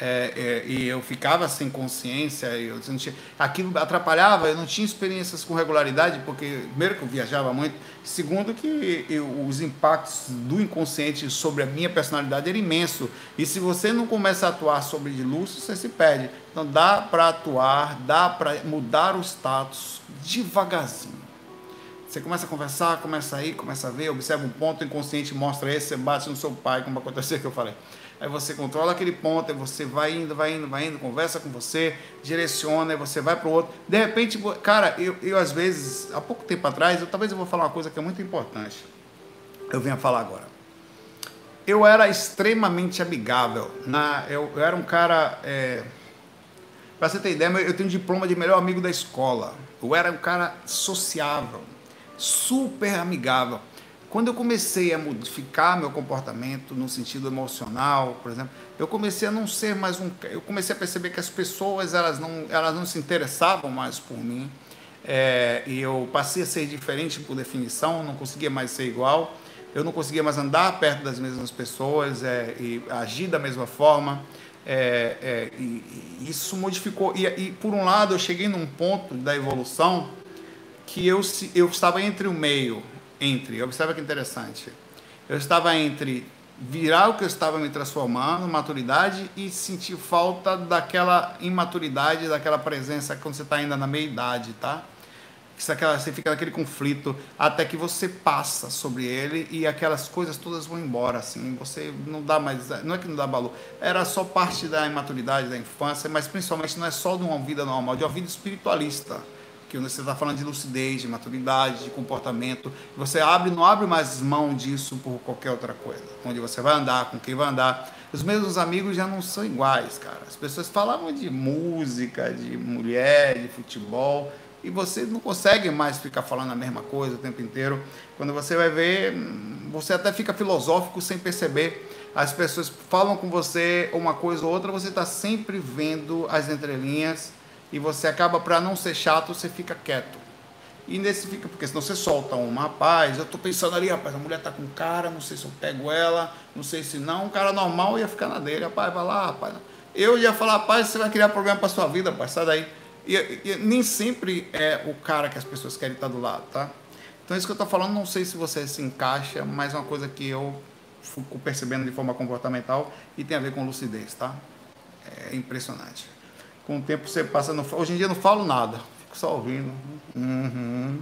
É, é, e eu ficava sem consciência, eu tinha, aquilo atrapalhava, eu não tinha experiências com regularidade, porque, primeiro, que eu viajava muito, segundo, que eu, os impactos do inconsciente sobre a minha personalidade era imenso. E se você não começa a atuar sobre de você se perde. Então, dá para atuar, dá para mudar o status devagarzinho. Você começa a conversar, começa a ir, começa a ver, observa um ponto, inconsciente mostra esse, você bate no seu pai, como aconteceu que eu falei aí você controla aquele ponto, aí você vai indo, vai indo, vai indo, conversa com você, direciona, aí você vai para o outro. De repente, cara, eu, eu às vezes, há pouco tempo atrás, eu, talvez eu vou falar uma coisa que é muito importante. Eu venho a falar agora. Eu era extremamente amigável. Na, eu, eu era um cara. É, para você ter ideia, eu tenho um diploma de melhor amigo da escola. Eu era um cara sociável, super amigável. Quando eu comecei a modificar meu comportamento no sentido emocional, por exemplo, eu comecei a não ser mais um, eu comecei a perceber que as pessoas elas não, elas não se interessavam mais por mim, é, e eu passei a ser diferente por definição, não conseguia mais ser igual, eu não conseguia mais andar perto das mesmas pessoas é, e agir da mesma forma. É, é, e, e isso modificou. E, e, por um lado, eu cheguei num ponto da evolução que eu, eu estava entre o meio entre, observa que interessante, eu estava entre virar o que eu estava me transformando, maturidade, e sentir falta daquela imaturidade, daquela presença quando você está ainda na meia-idade, tá? Você fica naquele conflito até que você passa sobre ele e aquelas coisas todas vão embora, assim, você não dá mais, não é que não dá valor, era só parte da imaturidade, da infância, mas principalmente não é só de uma vida normal, de uma vida espiritualista que você está falando de lucidez, de maturidade, de comportamento. Você abre, não abre mais mão disso por qualquer outra coisa. Onde você vai andar, com quem vai andar. Os mesmos amigos já não são iguais, cara. As pessoas falavam de música, de mulher, de futebol, e você não consegue mais ficar falando a mesma coisa o tempo inteiro. Quando você vai ver, você até fica filosófico sem perceber. As pessoas falam com você uma coisa ou outra, você está sempre vendo as entrelinhas e você acaba para não ser chato, você fica quieto. E nesse fica, porque senão você solta uma, rapaz, eu tô pensando ali, rapaz, a mulher tá com cara, não sei se eu pego ela, não sei se não, um cara normal ia ficar na dele, rapaz, vai lá, rapaz. Eu ia falar, rapaz, você vai criar problema para sua vida, rapaz, sai daí. E, e, nem sempre é o cara que as pessoas querem estar do lado, tá? Então isso que eu tô falando, não sei se você se encaixa, mas é uma coisa que eu fico percebendo de forma comportamental e tem a ver com lucidez, tá? É impressionante com o tempo você passa. Hoje em dia eu não falo nada, fico só ouvindo. Uhum,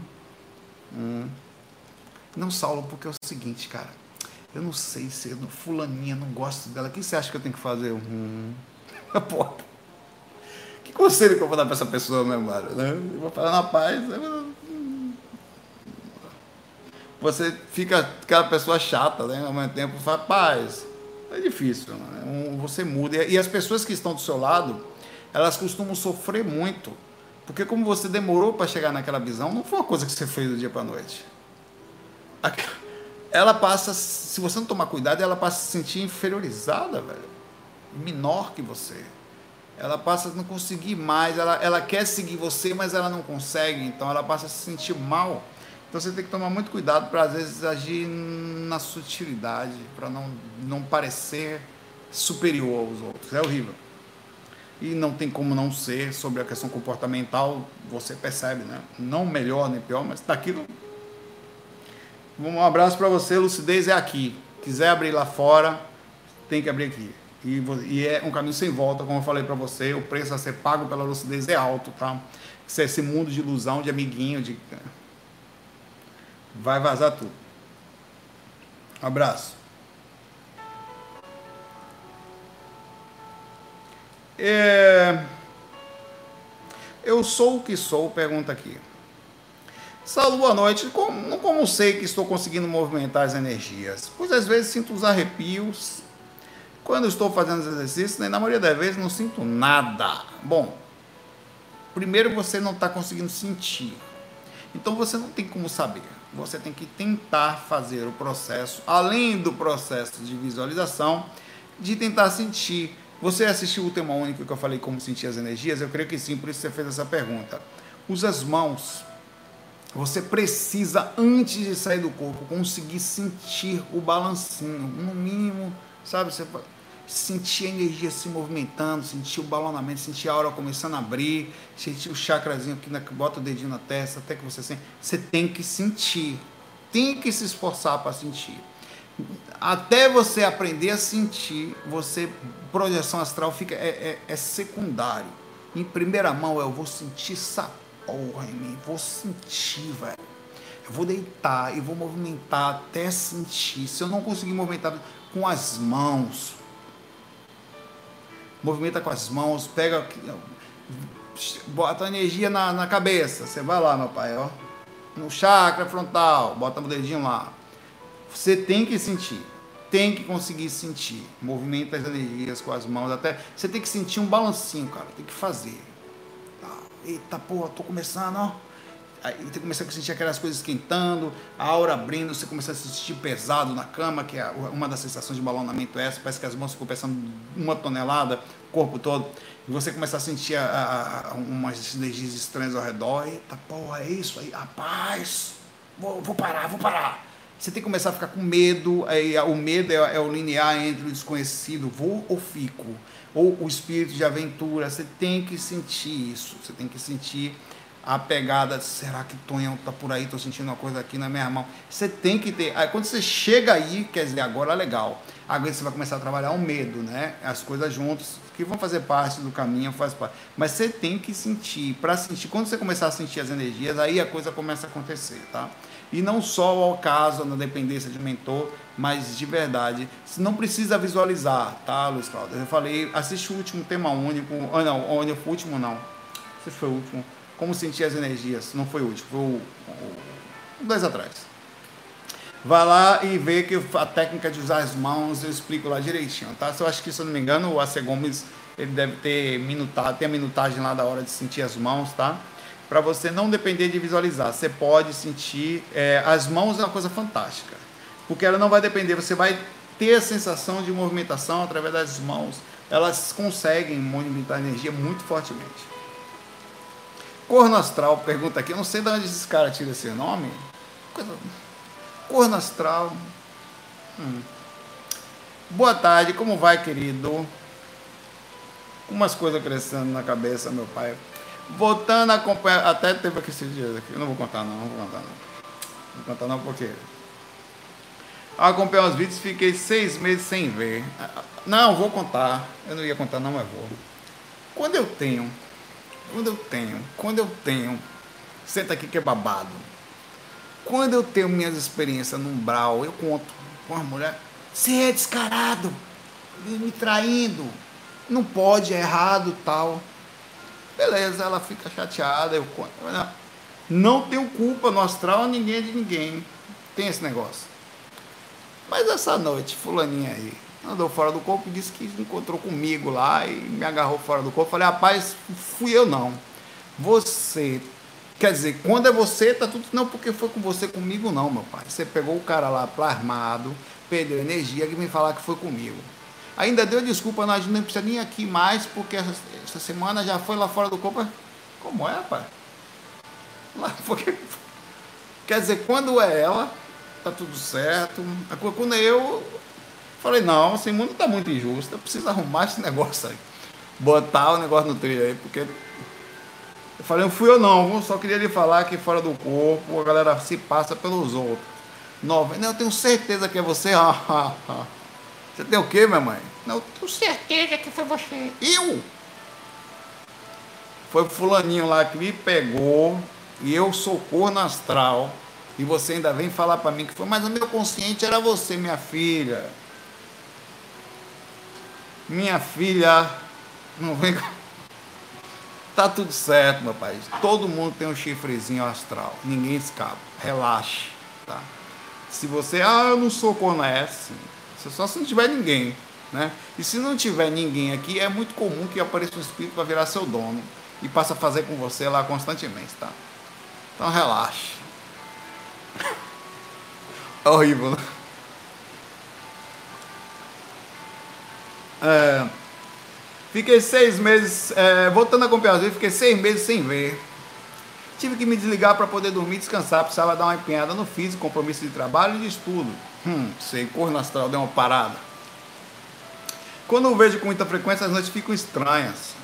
uhum. Não, Saulo, porque é o seguinte, cara. Eu não sei se eu, fulaninha não gosto dela. O que você acha que eu tenho que fazer? Uhum. Pô, que conselho que eu vou dar para essa pessoa, meu? Né? Eu vou falar na paz. Você fica aquela pessoa chata, né? Ao mesmo tempo, fala, paz. É difícil, né? você muda. E as pessoas que estão do seu lado, elas costumam sofrer muito. Porque como você demorou para chegar naquela visão, não foi uma coisa que você fez do dia para a noite. Ela passa, se você não tomar cuidado, ela passa a se sentir inferiorizada, velho. Menor que você. Ela passa a não conseguir mais, ela, ela quer seguir você, mas ela não consegue, então ela passa a se sentir mal. Então você tem que tomar muito cuidado para às vezes agir na sutilidade, para não, não parecer superior aos outros. É horrível e não tem como não ser sobre a questão comportamental, você percebe, né? Não melhor nem pior, mas daquilo. Um abraço para você, lucidez é aqui. Quiser abrir lá fora, tem que abrir aqui. E, e é um caminho sem volta, como eu falei para você, o preço a ser pago pela lucidez é alto, tá? Isso é esse mundo de ilusão, de amiguinho, de. Vai vazar tudo. abraço. É... Eu sou o que sou, pergunta aqui. Saulo, boa noite. Como, como sei que estou conseguindo movimentar as energias? Pois às vezes sinto os arrepios. Quando estou fazendo os exercícios, né, na maioria das vezes não sinto nada. Bom, primeiro você não está conseguindo sentir. Então você não tem como saber. Você tem que tentar fazer o processo, além do processo de visualização, de tentar sentir. Você assistiu o tema único que eu falei como sentir as energias? Eu creio que sim, por isso você fez essa pergunta. Usa as mãos. Você precisa, antes de sair do corpo, conseguir sentir o balancinho. No mínimo, sabe? Você sentir a energia se movimentando, sentir o balonamento, sentir a aura começando a abrir, sentir o chakrazinho aqui, na, bota o dedinho na testa, até que você sente. Você tem que sentir. Tem que se esforçar para sentir. Até você aprender a sentir, você projeção astral fica é, é, é secundário. Em primeira mão eu vou sentir essa porra em mim, vou sentir, velho. Eu vou deitar e vou movimentar até sentir. Se eu não conseguir movimentar com as mãos, movimenta com as mãos, pega, bota energia na, na cabeça. Você vai lá, meu pai, ó. No chakra frontal, bota o dedinho lá. Você tem que sentir, tem que conseguir sentir. Movimenta as energias com as mãos, até. Você tem que sentir um balancinho, cara, tem que fazer. Eita porra, tô começando, ó Aí você começa a sentir aquelas coisas esquentando, a aura abrindo, você começa a se sentir pesado na cama, que é uma das sensações de balonamento é essa, parece que as mãos ficam pesando uma tonelada, o corpo todo, e você começa a sentir a, a, umas energias estranhas ao redor, eita porra, é isso aí, rapaz, vou, vou parar, vou parar. Você tem que começar a ficar com medo, aí, o medo é, é o linear entre o desconhecido, vou ou fico, ou o espírito de aventura, você tem que sentir isso, você tem que sentir a pegada, será que Tonhão tá por aí, tô sentindo uma coisa aqui na minha mão. Você tem que ter, aí quando você chega aí, quer dizer, agora legal. Agora você vai começar a trabalhar o medo, né? As coisas juntas, que vão fazer parte do caminho, faz parte. Mas você tem que sentir, para sentir, quando você começar a sentir as energias, aí a coisa começa a acontecer, tá? E não só ao caso, na dependência de mentor, mas de verdade. Não precisa visualizar, tá, Luiz Cláudio? Eu falei, assiste o último tema único, ah, não, o último não. Não sei se foi o último como sentir as energias. Não foi último, foi o, dois atrás. Vai lá e vê que a técnica de usar as mãos eu explico lá direitinho, tá? Eu acho que, se eu não me engano, o AC Gomes ele deve ter minutagem, tem a minutagem lá da hora de sentir as mãos, tá? Para você não depender de visualizar, você pode sentir. É, as mãos é uma coisa fantástica, porque ela não vai depender, você vai ter a sensação de movimentação através das mãos, elas conseguem movimentar energia muito fortemente. Corno Astral pergunta aqui, eu não sei de onde esses caras tiram esse nome. Corno Astral. Hum. Boa tarde, como vai, querido? Umas coisas crescendo na cabeça, meu pai. Voltando a acompanhar. Até teve aqui esses dias aqui. Eu não vou contar, não. Não vou contar, não. Não vou contar, não, porque. Acompanhar os vídeos fiquei seis meses sem ver. Não, vou contar. Eu não ia contar, não, mas vou. Quando eu tenho quando eu tenho, quando eu tenho, senta aqui que é babado. Quando eu tenho minhas experiências no umbral, eu conto com a mulher, você é descarado, me traindo, não pode, é errado, tal. Beleza, ela fica chateada, eu conto. Não tenho culpa no astral, ninguém é de ninguém. Tem esse negócio. Mas essa noite, fulaninha aí, andou fora do corpo e disse que encontrou comigo lá e me agarrou fora do corpo. Falei, rapaz, fui eu não. Você. Quer dizer, quando é você, tá tudo. Não, porque foi com você comigo, não, meu pai. Você pegou o cara lá plasmado, perdeu energia e me falar que foi comigo. Ainda deu desculpa, nós não precisa nem aqui mais, porque essa, essa semana já foi lá fora do corpo. Como é, rapaz? Lá, porque, quer dizer, quando é ela, tá tudo certo. Quando é eu, Falei, não, esse mundo está muito injusto, eu preciso arrumar esse negócio aí. Botar o negócio no trilho aí, porque. Eu falei, não fui eu não, só queria lhe falar que fora do corpo a galera se passa pelos outros. Nove. Não, eu tenho certeza que é você. você tem o quê, minha mãe? Não, eu tenho certeza que foi você. Eu? Foi o fulaninho lá que me pegou e eu sou corno astral. E você ainda vem falar para mim que foi, mas o meu consciente era você, minha filha. Minha filha, não vem Tá tudo certo, meu pai. Todo mundo tem um chifrezinho astral. Ninguém escapa. Relaxe, tá? Se você, ah, eu não sou corno, é. Só se não tiver ninguém, né? E se não tiver ninguém aqui, é muito comum que apareça um espírito para virar seu dono e passe a fazer com você lá constantemente, tá? Então relaxe. É horrível, né? É, fiquei seis meses, é, voltando a acompanhar fiquei seis meses sem ver. Tive que me desligar para poder dormir e descansar. Precisava dar uma empenhada no físico, compromisso de trabalho e de estudo. Hum, sei, cor astral deu uma parada. Quando eu vejo com muita frequência, as noites ficam estranhas.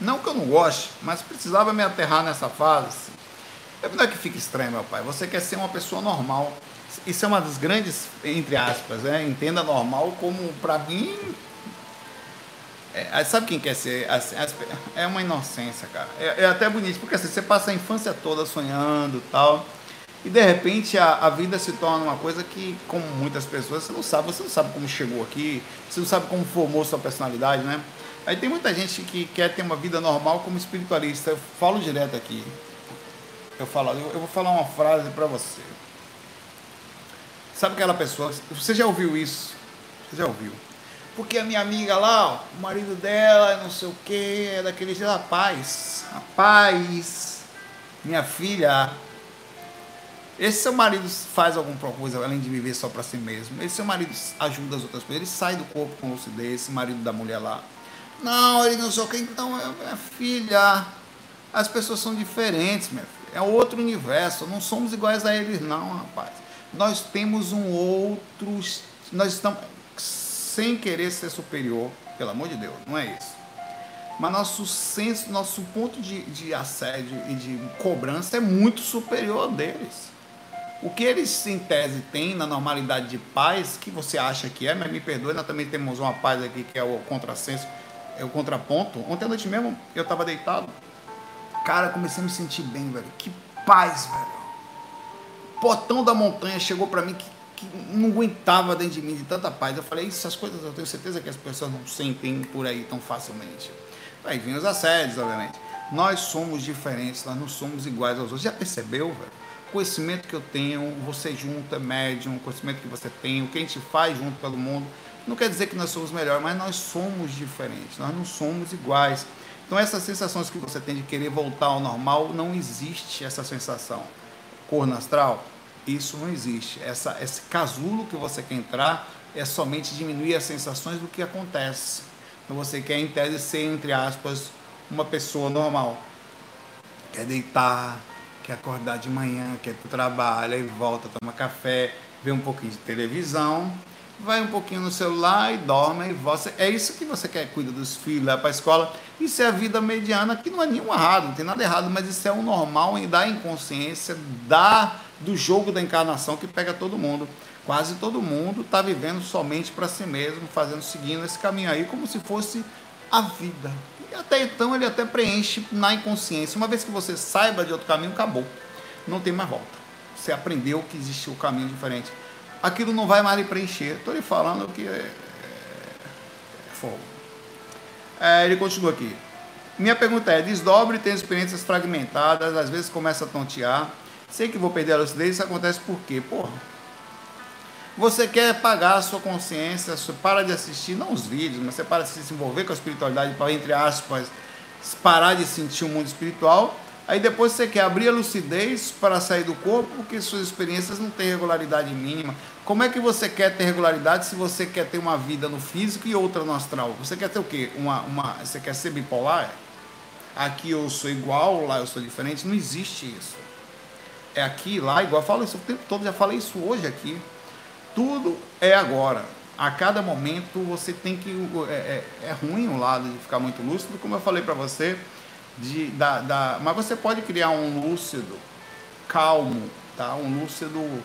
Não que eu não goste, mas precisava me aterrar nessa fase. Não é que fica estranho, meu pai. Você quer ser uma pessoa normal. Isso é uma das grandes, entre aspas, né? entenda normal como, para mim, é, sabe quem quer ser? É uma inocência, cara. É, é, até bonito, porque assim, você passa a infância toda sonhando tal. E de repente a, a vida se torna uma coisa que, como muitas pessoas, você não sabe, você não sabe como chegou aqui, você não sabe como formou sua personalidade, né? Aí tem muita gente que quer ter uma vida normal como espiritualista. Eu falo direto aqui. Eu falo, eu, eu vou falar uma frase para você. Sabe aquela pessoa, você já ouviu isso? Você já ouviu? Porque a minha amiga lá, ó, o marido dela, não sei o que, é daquele jeito, rapaz, rapaz, minha filha, esse seu marido faz alguma coisa além de viver só para si mesmo? Esse seu marido ajuda as outras pessoas? Ele sai do corpo com lucidez, esse marido da mulher lá? Não, ele não sei o que, então, é, minha filha, as pessoas são diferentes, minha filha. É outro universo, não somos iguais a eles, não, rapaz. Nós temos um outro. Nós estamos sem querer ser superior, pelo amor de Deus, não é isso. Mas nosso senso, nosso ponto de, de assédio e de cobrança é muito superior ao deles. O que eles, em tese, têm na normalidade de paz, que você acha que é, mas me perdoe, nós também temos uma paz aqui que é o contrassenso, é o contraponto. Ontem à noite mesmo, eu estava deitado. Cara, comecei a me sentir bem, velho. Que paz, velho. O portão da montanha chegou para mim, que que não aguentava dentro de mim de tanta paz. Eu falei, essas coisas eu tenho certeza que as pessoas não sentem por aí tão facilmente. Aí vinham os assédios, obviamente. Nós somos diferentes, nós não somos iguais aos outros. Já percebeu, velho? Conhecimento que eu tenho, você junta, médium, o conhecimento que você tem, o que a gente faz junto pelo mundo, não quer dizer que nós somos melhores, mas nós somos diferentes, nós não somos iguais. Então essas sensações que você tem de querer voltar ao normal, não existe essa sensação. Cor astral, isso não existe. Essa, esse casulo que você quer entrar é somente diminuir as sensações do que acontece. Então você quer, em tese, ser, entre aspas, uma pessoa normal. Quer deitar, quer acordar de manhã, quer ir para o trabalho, aí volta, toma café, vê um pouquinho de televisão, vai um pouquinho no celular e dorme e você é isso que você quer cuida dos filhos lá para a escola isso é a vida mediana que não é nenhum errado não tem nada errado mas isso é o normal da inconsciência da do jogo da encarnação que pega todo mundo. Quase todo mundo está vivendo somente para si mesmo, fazendo, seguindo esse caminho aí como se fosse a vida. E até então ele até preenche na inconsciência. Uma vez que você saiba de outro caminho, acabou. Não tem mais volta. Você aprendeu que existe um caminho diferente. Aquilo não vai mais lhe preencher. Estou lhe falando que é, é, é fogo. É, ele continua aqui. Minha pergunta é: desdobre, tem experiências fragmentadas, às vezes começa a tontear Sei que vou perder a lucidez, isso acontece por quê? Porra. Você quer pagar a sua consciência, você para de assistir, não os vídeos, mas você para de se envolver com a espiritualidade, para, entre aspas, parar de sentir o mundo espiritual. Aí depois você quer abrir a lucidez para sair do corpo, porque suas experiências não têm regularidade mínima. Como é que você quer ter regularidade se você quer ter uma vida no físico e outra no astral? Você quer ter o quê? Uma, uma, você quer ser bipolar? Aqui eu sou igual, lá eu sou diferente? Não existe isso é aqui, lá, igual eu falo isso o tempo todo, já falei isso hoje aqui. Tudo é agora. A cada momento você tem que. É, é, é ruim o lado de ficar muito lúcido, como eu falei para você, de, da, da, mas você pode criar um lúcido calmo, tá? um lúcido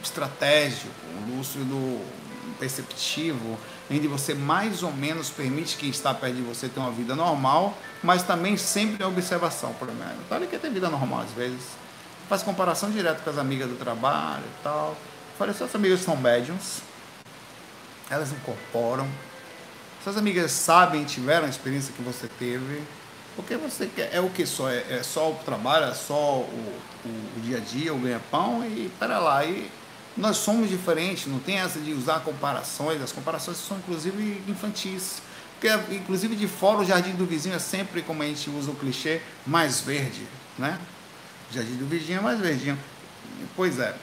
estratégico, um lúcido perceptivo, onde você mais ou menos permite quem está perto de você ter uma vida normal, mas também sempre em observação, por exemplo. Ele quer ter vida normal às vezes faz comparação direto com as amigas do trabalho e tal. Falei, suas amigas são médiums, elas incorporam, suas amigas sabem, tiveram a experiência que você teve, Porque você quer, é o que só? É, é, só o trabalho, é só o, o, o dia a dia, o ganha-pão e para lá. E nós somos diferentes, não tem essa de usar comparações, as comparações são inclusive infantis. Porque, inclusive, de fora, o jardim do vizinho é sempre, como a gente usa o clichê, mais verde, né? Jardim do é mais verdinho. Pois é.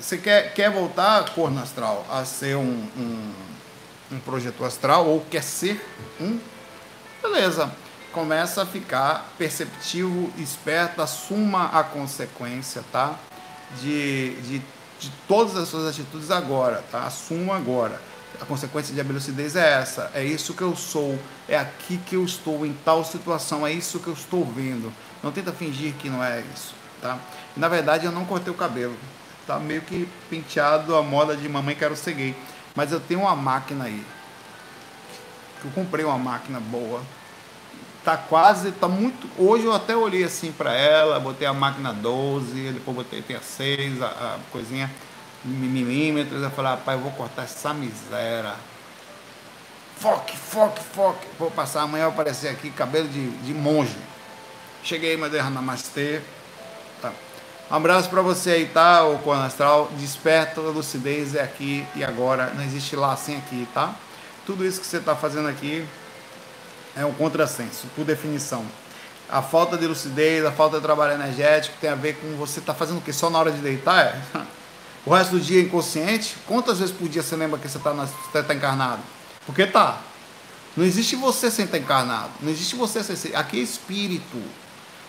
Você quer, quer voltar, cor astral, a ser um, um, um projeto astral, ou quer ser um? Beleza. Começa a ficar perceptivo, esperto, assuma a consequência, tá? De, de, de todas as suas atitudes agora, tá? Assuma agora a consequência de lucidez é essa, é isso que eu sou, é aqui que eu estou, em tal situação, é isso que eu estou vendo. Não tenta fingir que não é isso, tá? Na verdade, eu não cortei o cabelo, tá meio que penteado a moda de mamãe quero ser gay. Mas eu tenho uma máquina aí, eu comprei uma máquina boa, tá quase, tá muito. Hoje eu até olhei assim para ela, botei a máquina 12, depois botei tem a 6, a, a coisinha milímetros. Eu falei, rapaz, eu vou cortar essa miséria. Foque, foque, foque. Vou passar amanhã, vai aparecer aqui cabelo de, de monge. Cheguei, Madeira Namastê. Tá. Um abraço para você aí, tá? O Corno Astral. Desperta, a lucidez é aqui e agora. Não existe lá sem aqui, tá? Tudo isso que você está fazendo aqui é um contrassenso, por definição. A falta de lucidez, a falta de trabalho energético tem a ver com você tá fazendo o quê? Só na hora de deitar? É? o resto do dia inconsciente, quantas vezes por dia você lembra que você está tá encarnado? Porque tá. Não existe você sem estar encarnado. Não existe você sem ser. Aqui é espírito.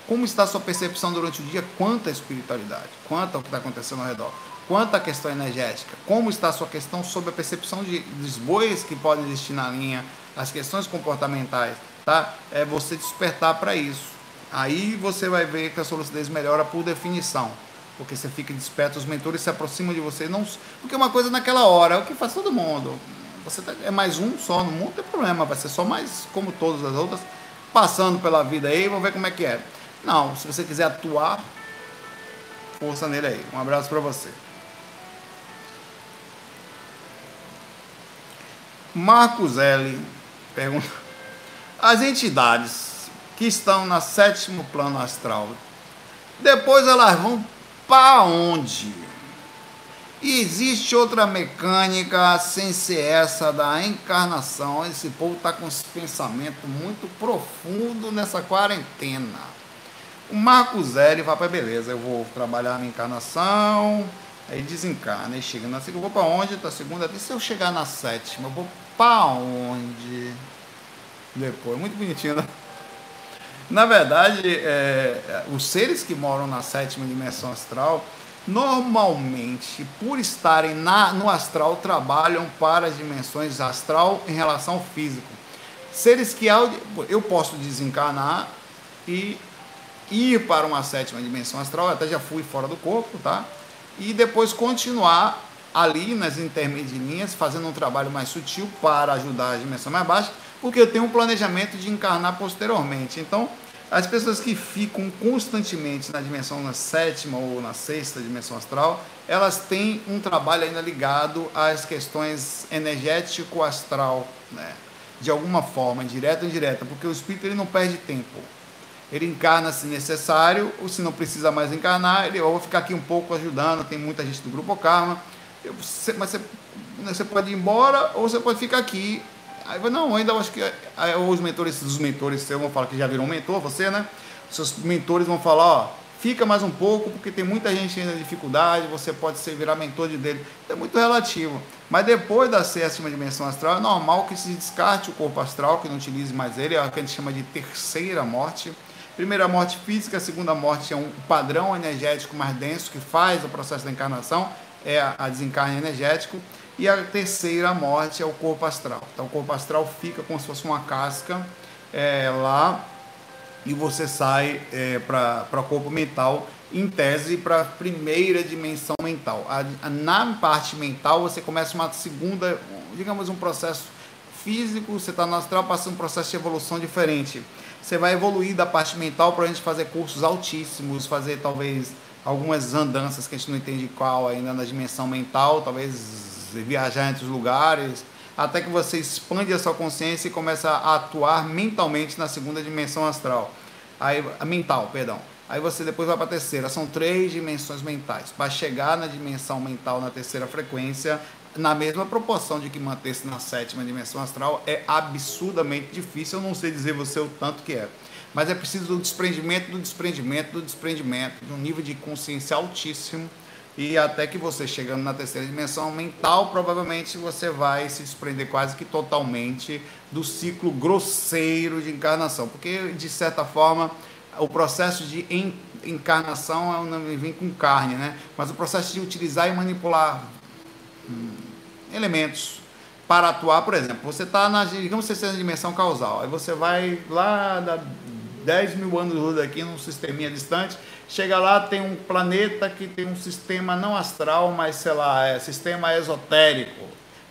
Como está a sua percepção durante o dia quanto à espiritualidade? Quanto ao que está acontecendo ao redor? Quanto à questão energética? Como está a sua questão sobre a percepção de, dos bois que podem existir na linha? As questões comportamentais, tá? É você despertar para isso. Aí você vai ver que a sua lucidez melhora por definição porque você fica desperto, os mentores se aproximam de você, não, porque uma coisa naquela hora, é o que faz todo mundo. Você tá, é mais um só no mundo, não tem problema, vai ser só mais como todas as outras, passando pela vida aí, vamos ver como é que é. Não, se você quiser atuar, força nele aí. Um abraço para você. Marcos L. pergunta: As entidades que estão no sétimo plano astral, depois elas vão para onde? E existe outra mecânica sem ser essa da encarnação. Esse povo está com esse pensamento muito profundo nessa quarentena. O Marco Zé, vai para beleza, eu vou trabalhar na encarnação, aí desencarna, aí chega na segunda, eu vou para onde? Tá segunda, e se eu chegar na sétima, eu vou para onde? Depois, muito bonitinho, né? Na verdade, é, os seres que moram na sétima dimensão astral, normalmente, por estarem na, no astral, trabalham para as dimensões astral em relação ao físico. Seres que eu posso desencarnar e ir para uma sétima dimensão astral, até já fui fora do corpo, tá? E depois continuar ali nas intermediinhas, fazendo um trabalho mais sutil para ajudar a dimensão mais baixa porque eu tenho um planejamento de encarnar posteriormente. Então, as pessoas que ficam constantemente na dimensão na sétima ou na sexta dimensão astral, elas têm um trabalho ainda ligado às questões energético-astral, né? de alguma forma, direta ou indireta, porque o espírito ele não perde tempo. Ele encarna se necessário, ou se não precisa mais encarnar, ele, eu vou ficar aqui um pouco ajudando, tem muita gente do grupo Karma, eu, mas você, você pode ir embora ou você pode ficar aqui Aí eu não, ainda acho que aí, os mentores, os mentores seus vão falar que já virou um mentor, você, né? Seus mentores vão falar, ó, fica mais um pouco, porque tem muita gente ainda em dificuldade, você pode ser virar mentor de dele. É muito relativo. Mas depois da sétima dimensão astral, é normal que se descarte o corpo astral, que não utilize mais ele, é o que a gente chama de terceira morte. Primeira morte física, segunda morte é um padrão energético mais denso que faz o processo da encarnação, é a desencarne energético. E a terceira morte é o corpo astral. Então, o corpo astral fica como se fosse uma casca é, lá e você sai é, para o corpo mental, em tese, para a primeira dimensão mental. A, a, na parte mental, você começa uma segunda, digamos, um processo físico, você está no astral, passa um processo de evolução diferente. Você vai evoluir da parte mental para a gente fazer cursos altíssimos, fazer talvez algumas andanças que a gente não entende qual ainda na dimensão mental, talvez viajar entre os lugares, até que você expande a sua consciência e começa a atuar mentalmente na segunda dimensão astral. aí mental, perdão. Aí você depois vai para a terceira. São três dimensões mentais. Para chegar na dimensão mental na terceira frequência, na mesma proporção de que manter-se na sétima dimensão astral, é absurdamente difícil. Eu não sei dizer você o tanto que é. Mas é preciso do desprendimento, do desprendimento, do desprendimento, de um nível de consciência altíssimo. E até que você chegando na terceira dimensão mental, provavelmente você vai se desprender quase que totalmente do ciclo grosseiro de encarnação. Porque, de certa forma, o processo de encarnação não vem com carne, né? Mas o processo de utilizar e manipular hum, elementos para atuar, por exemplo, você está na, digamos, terceira dimensão causal, aí você vai lá da 10 mil anos luz daqui num sisteminha distante, chega lá, tem um planeta que tem um sistema não astral, mas sei lá, é sistema esotérico,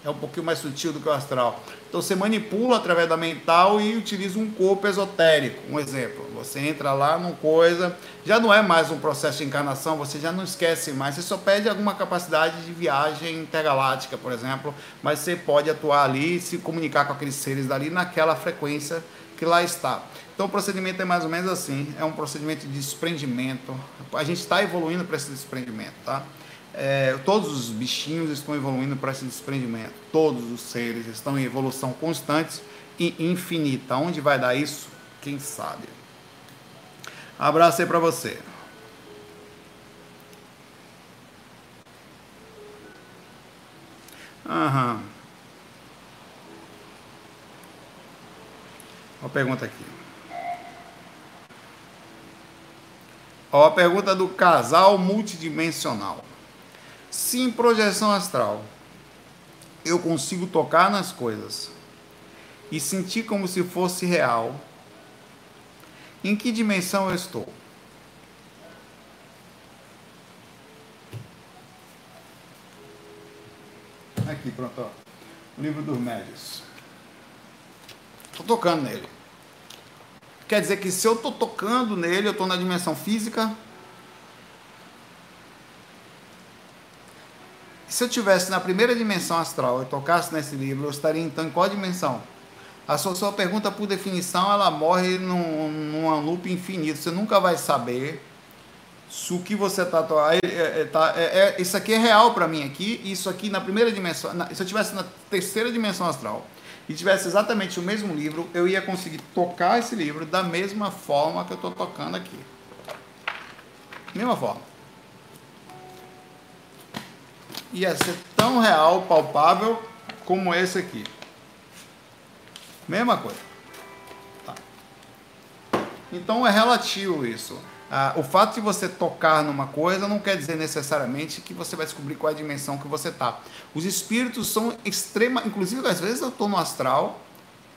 é um pouquinho mais sutil do que o astral. Então você manipula através da mental e utiliza um corpo esotérico. Um exemplo, você entra lá numa coisa, já não é mais um processo de encarnação, você já não esquece mais, você só pede alguma capacidade de viagem intergaláctica, por exemplo, mas você pode atuar ali, se comunicar com aqueles seres dali naquela frequência que lá está. Então o procedimento é mais ou menos assim, é um procedimento de desprendimento. A gente está evoluindo para esse desprendimento, tá? É, todos os bichinhos estão evoluindo para esse desprendimento. Todos os seres estão em evolução constante e infinita. Onde vai dar isso? Quem sabe? Abraço aí para você. Aham. Uma pergunta aqui. Ó, a pergunta do casal multidimensional. Se em projeção astral eu consigo tocar nas coisas e sentir como se fosse real, em que dimensão eu estou? Aqui, pronto, ó. O livro dos médios. Estou tocando nele. Quer dizer que se eu estou tocando nele, eu estou na dimensão física, Se eu tivesse na primeira dimensão astral e tocasse nesse livro, eu estaria então em qual dimensão? A sua, sua pergunta, por definição, ela morre num, num loop infinito. Você nunca vai saber se o que você está é, é, tá, é, é, isso aqui é real para mim aqui, isso aqui na primeira dimensão, na, se eu tivesse na terceira dimensão astral e tivesse exatamente o mesmo livro, eu ia conseguir tocar esse livro da mesma forma que eu estou tocando aqui. Mesma forma. Ia ser tão real, palpável, como esse aqui. Mesma coisa. Tá. Então é relativo isso. Ah, o fato de você tocar numa coisa não quer dizer necessariamente que você vai descobrir qual é a dimensão que você está. Os espíritos são extrema, inclusive às vezes eu estou no astral,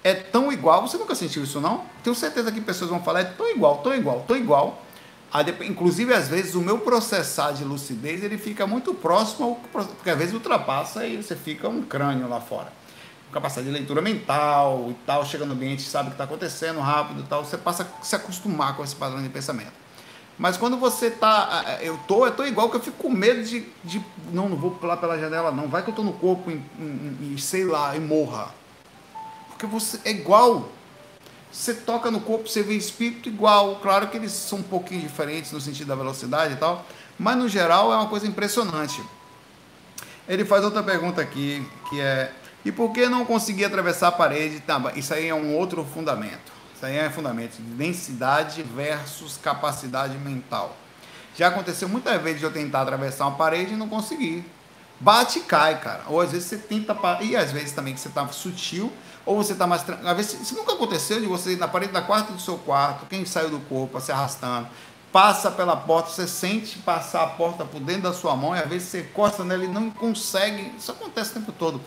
é tão igual. Você nunca sentiu isso não? Tenho certeza que pessoas vão falar é tão igual, tão igual, tão igual inclusive, às vezes, o meu processar de lucidez ele fica muito próximo, ao, porque às vezes ultrapassa e você fica um crânio lá fora. Capacidade de leitura mental e tal, chega no ambiente, sabe o que está acontecendo rápido e tal, você passa a se acostumar com esse padrão de pensamento. Mas quando você tá. Eu tô, eu tô igual que eu fico com medo de. de não, não vou pular pela janela, não. Vai que eu tô no corpo e, e sei lá, e morra. Porque você é igual. Você toca no corpo, você vê espírito igual. Claro que eles são um pouquinho diferentes no sentido da velocidade e tal, mas no geral é uma coisa impressionante. Ele faz outra pergunta aqui, que é: e por que não conseguir atravessar a parede? Tá, isso aí é um outro fundamento. Isso aí é fundamento de densidade versus capacidade mental. Já aconteceu muitas vezes de eu tentar atravessar uma parede e não conseguir. Bate e cai, cara. Ou às vezes você tenta. E às vezes também que você tá sutil ou você está mais tranquilo. Isso nunca aconteceu de você ir na parede da quarta do seu quarto, quem saiu do corpo, se arrastando, passa pela porta, você sente passar a porta por dentro da sua mão e às vezes você encosta nela e não consegue. Isso acontece o tempo todo.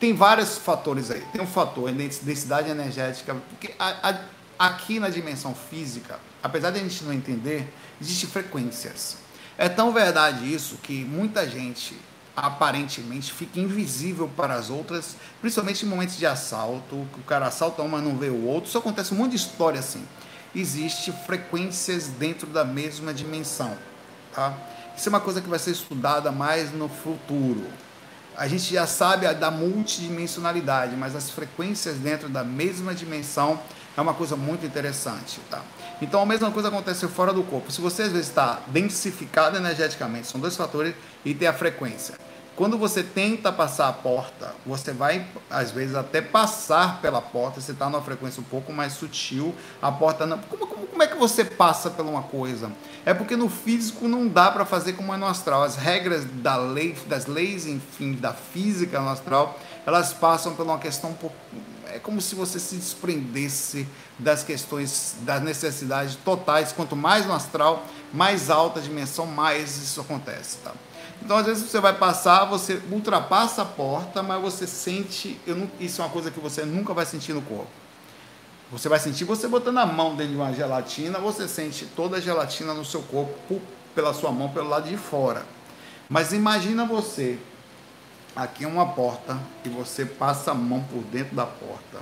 Tem vários fatores aí. Tem um fator, a densidade energética, porque a, a, aqui na dimensão física, apesar de a gente não entender, existem frequências. É tão verdade isso que muita gente aparentemente fica invisível para as outras, principalmente em momentos de assalto, o cara assalta uma não vê o outro. Isso acontece um monte de história assim. Existe frequências dentro da mesma dimensão, tá? Isso é uma coisa que vai ser estudada mais no futuro. A gente já sabe da multidimensionalidade, mas as frequências dentro da mesma dimensão é uma coisa muito interessante, tá? Então a mesma coisa acontece fora do corpo. Se você às vezes está densificado energeticamente, são dois fatores, e tem a frequência. Quando você tenta passar a porta, você vai, às vezes, até passar pela porta, você está numa frequência um pouco mais sutil, a porta não. Como, como, como é que você passa por uma coisa? É porque no físico não dá para fazer como é no astral. As regras da lei, das leis, enfim, da física no astral, elas passam por uma questão. É como se você se desprendesse das questões, das necessidades totais. Quanto mais no astral, mais alta a dimensão, mais isso acontece. Tá? Então, às vezes, você vai passar, você ultrapassa a porta, mas você sente. Não, isso é uma coisa que você nunca vai sentir no corpo. Você vai sentir você botando a mão dentro de uma gelatina, você sente toda a gelatina no seu corpo pela sua mão, pelo lado de fora. Mas imagina você, aqui é uma porta, e você passa a mão por dentro da porta.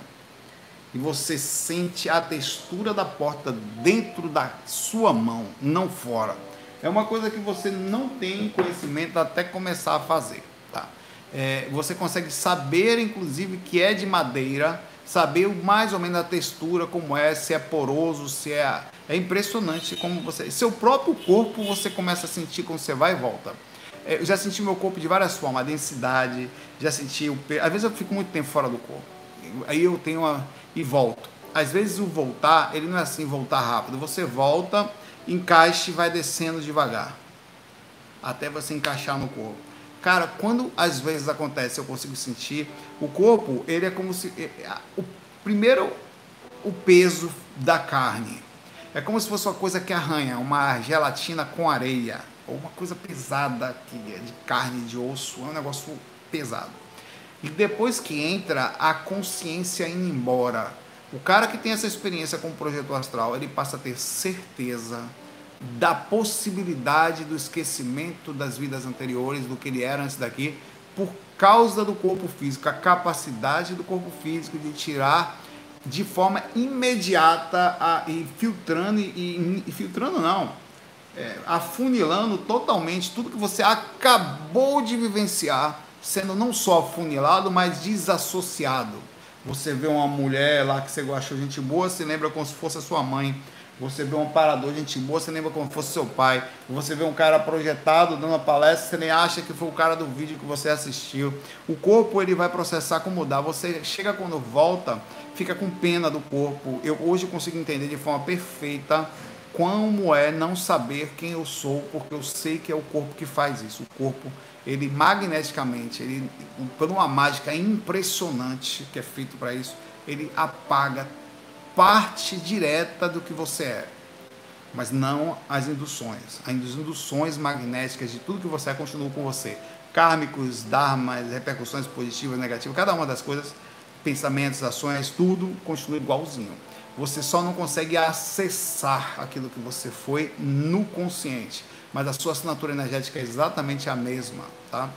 E você sente a textura da porta dentro da sua mão, não fora é uma coisa que você não tem conhecimento até começar a fazer. Tá? É, você consegue saber, inclusive, que é de madeira, saber mais ou menos a textura, como é, se é poroso, se é. É impressionante como você. Seu próprio corpo você começa a sentir quando você vai e volta. É, eu já senti meu corpo de várias formas, a densidade, já senti o peso. Às vezes eu fico muito tempo fora do corpo. Aí eu tenho uma. e volto. Às vezes o voltar, ele não é assim voltar rápido. Você volta encaixe vai descendo devagar até você encaixar no corpo. Cara, quando às vezes acontece, eu consigo sentir o corpo, ele é como se é, é, o primeiro o peso da carne. É como se fosse uma coisa que arranha, uma gelatina com areia, ou uma coisa pesada que é de carne, de osso, é um negócio pesado. E depois que entra a consciência indo embora, o cara que tem essa experiência com o projeto astral, ele passa a ter certeza da possibilidade do esquecimento das vidas anteriores, do que ele era antes daqui, por causa do corpo físico, a capacidade do corpo físico de tirar de forma imediata a, e filtrando e, e filtrando não, é, afunilando totalmente tudo que você acabou de vivenciar, sendo não só afunilado, mas desassociado. Você vê uma mulher lá que você achou gente boa, você lembra como se fosse a sua mãe. Você vê um parador, gente boa, você lembra como se fosse seu pai. Você vê um cara projetado dando uma palestra, você nem acha que foi o cara do vídeo que você assistiu. O corpo ele vai processar como mudar. Você chega quando volta, fica com pena do corpo. Eu hoje consigo entender de forma perfeita como é não saber quem eu sou, porque eu sei que é o corpo que faz isso. O corpo ele magneticamente, ele, por uma mágica impressionante que é feito para isso, ele apaga parte direta do que você é, mas não as induções. As induções magnéticas de tudo que você é continuam com você. Kármicos, dharmas, repercussões positivas, negativas, cada uma das coisas, pensamentos, ações, tudo continua igualzinho. Você só não consegue acessar aquilo que você foi no consciente mas a sua assinatura energética é exatamente a mesma, tá?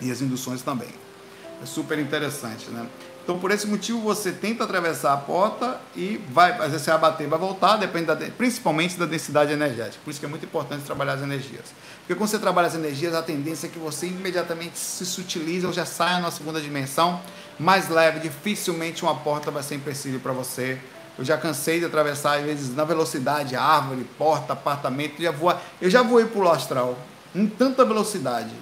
E as induções também. É super interessante, né? Então, por esse motivo, você tenta atravessar a porta e vai, às vezes você vai bater, vai voltar, depende da, principalmente da densidade energética. Por isso que é muito importante trabalhar as energias. Porque quando você trabalha as energias, a tendência é que você imediatamente se sutilize ou já saia na segunda dimensão mais leve. Dificilmente uma porta vai ser impossível para você eu já cansei de atravessar, às vezes, na velocidade, árvore, porta, apartamento. Já voa, eu já voei para o astral em tanta velocidade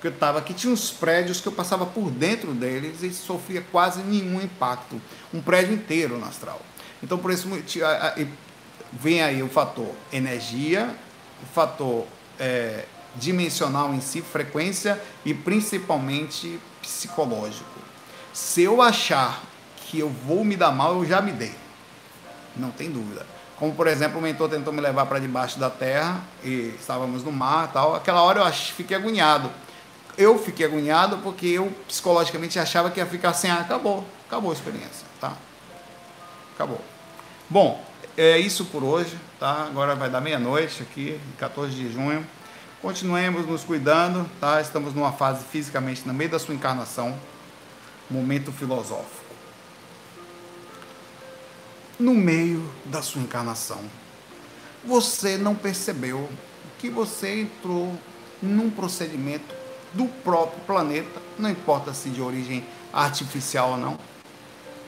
que eu estava aqui. Tinha uns prédios que eu passava por dentro deles e sofria quase nenhum impacto. Um prédio inteiro no astral. Então, por isso, vem aí o fator energia, o fator é, dimensional em si, frequência e principalmente psicológico. Se eu achar que eu vou me dar mal, eu já me dei não tem dúvida. Como, por exemplo, o mentor tentou me levar para debaixo da terra e estávamos no mar tal. Aquela hora eu ach, fiquei agoniado. Eu fiquei agoniado porque eu psicologicamente achava que ia ficar sem ar. Acabou, acabou a experiência, tá? Acabou. Bom, é isso por hoje, tá? Agora vai dar meia-noite aqui, 14 de junho. Continuemos nos cuidando, tá? Estamos numa fase fisicamente no meio da sua encarnação, momento filosófico no meio da sua encarnação. Você não percebeu que você entrou num procedimento do próprio planeta, não importa se de origem artificial ou não,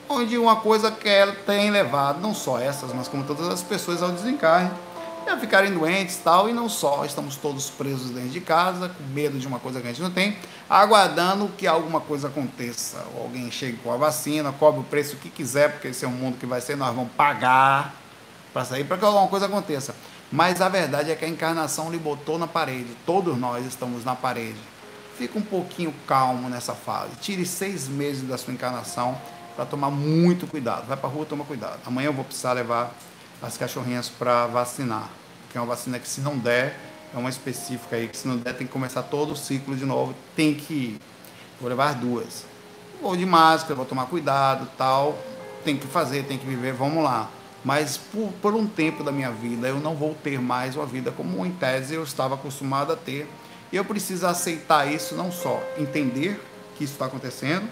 onde uma coisa que ela tem levado, não só essas, mas como todas as pessoas ao desencarne, a ficarem doentes tal, e não só, estamos todos presos dentro de casa, com medo de uma coisa que a gente não tem, aguardando que alguma coisa aconteça, ou alguém chegue com a vacina, cobre o preço que quiser, porque esse é um mundo que vai ser, nós vamos pagar para sair, para que alguma coisa aconteça. Mas a verdade é que a encarnação lhe botou na parede, todos nós estamos na parede. Fica um pouquinho calmo nessa fase, tire seis meses da sua encarnação para tomar muito cuidado. Vai para a rua, toma cuidado. Amanhã eu vou precisar levar as cachorrinhas para vacinar, que é uma vacina que se não der, é uma específica aí, que se não der tem que começar todo o ciclo de novo, tem que ir. Vou levar duas. Vou de máscara, vou tomar cuidado, tal, tem que fazer, tem que viver, vamos lá. Mas por, por um tempo da minha vida eu não vou ter mais uma vida como em tese eu estava acostumado a ter. E eu preciso aceitar isso, não só entender que isso está acontecendo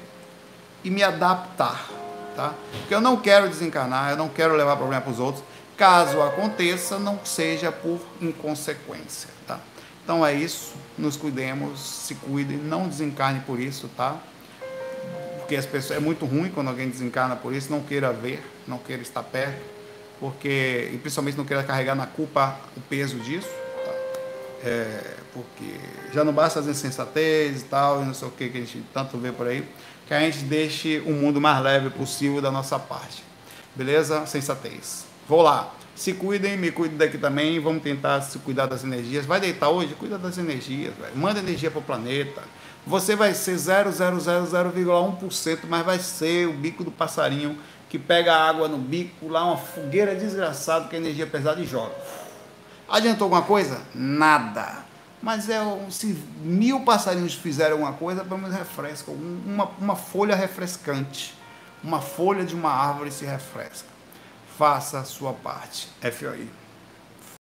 e me adaptar, tá? Porque eu não quero desencarnar, eu não quero levar problema para os outros, Caso aconteça, não seja por inconsequência, tá? Então é isso, nos cuidemos, se cuidem, não desencarne por isso, tá? Porque as pessoas é muito ruim quando alguém desencarna por isso, não queira ver, não queira estar perto, porque e principalmente não queira carregar na culpa o peso disso, tá? É, porque já não basta as insensatez e tal, e não sei o que que a gente tanto vê por aí, que a gente deixe o mundo mais leve possível da nossa parte. Beleza? Sensatez. Vou lá. Se cuidem, me cuidem daqui também. Vamos tentar se cuidar das energias. Vai deitar hoje? Cuida das energias, velho. Manda energia para o planeta. Você vai ser 0,000,1%, mas vai ser o bico do passarinho que pega água no bico, lá uma fogueira desgraçada com energia pesada e joga. Adiantou alguma coisa? Nada. Mas é se mil passarinhos fizerem alguma coisa, pelo menos refresca. Uma, uma folha refrescante. Uma folha de uma árvore se refresca faça a sua parte. FOI.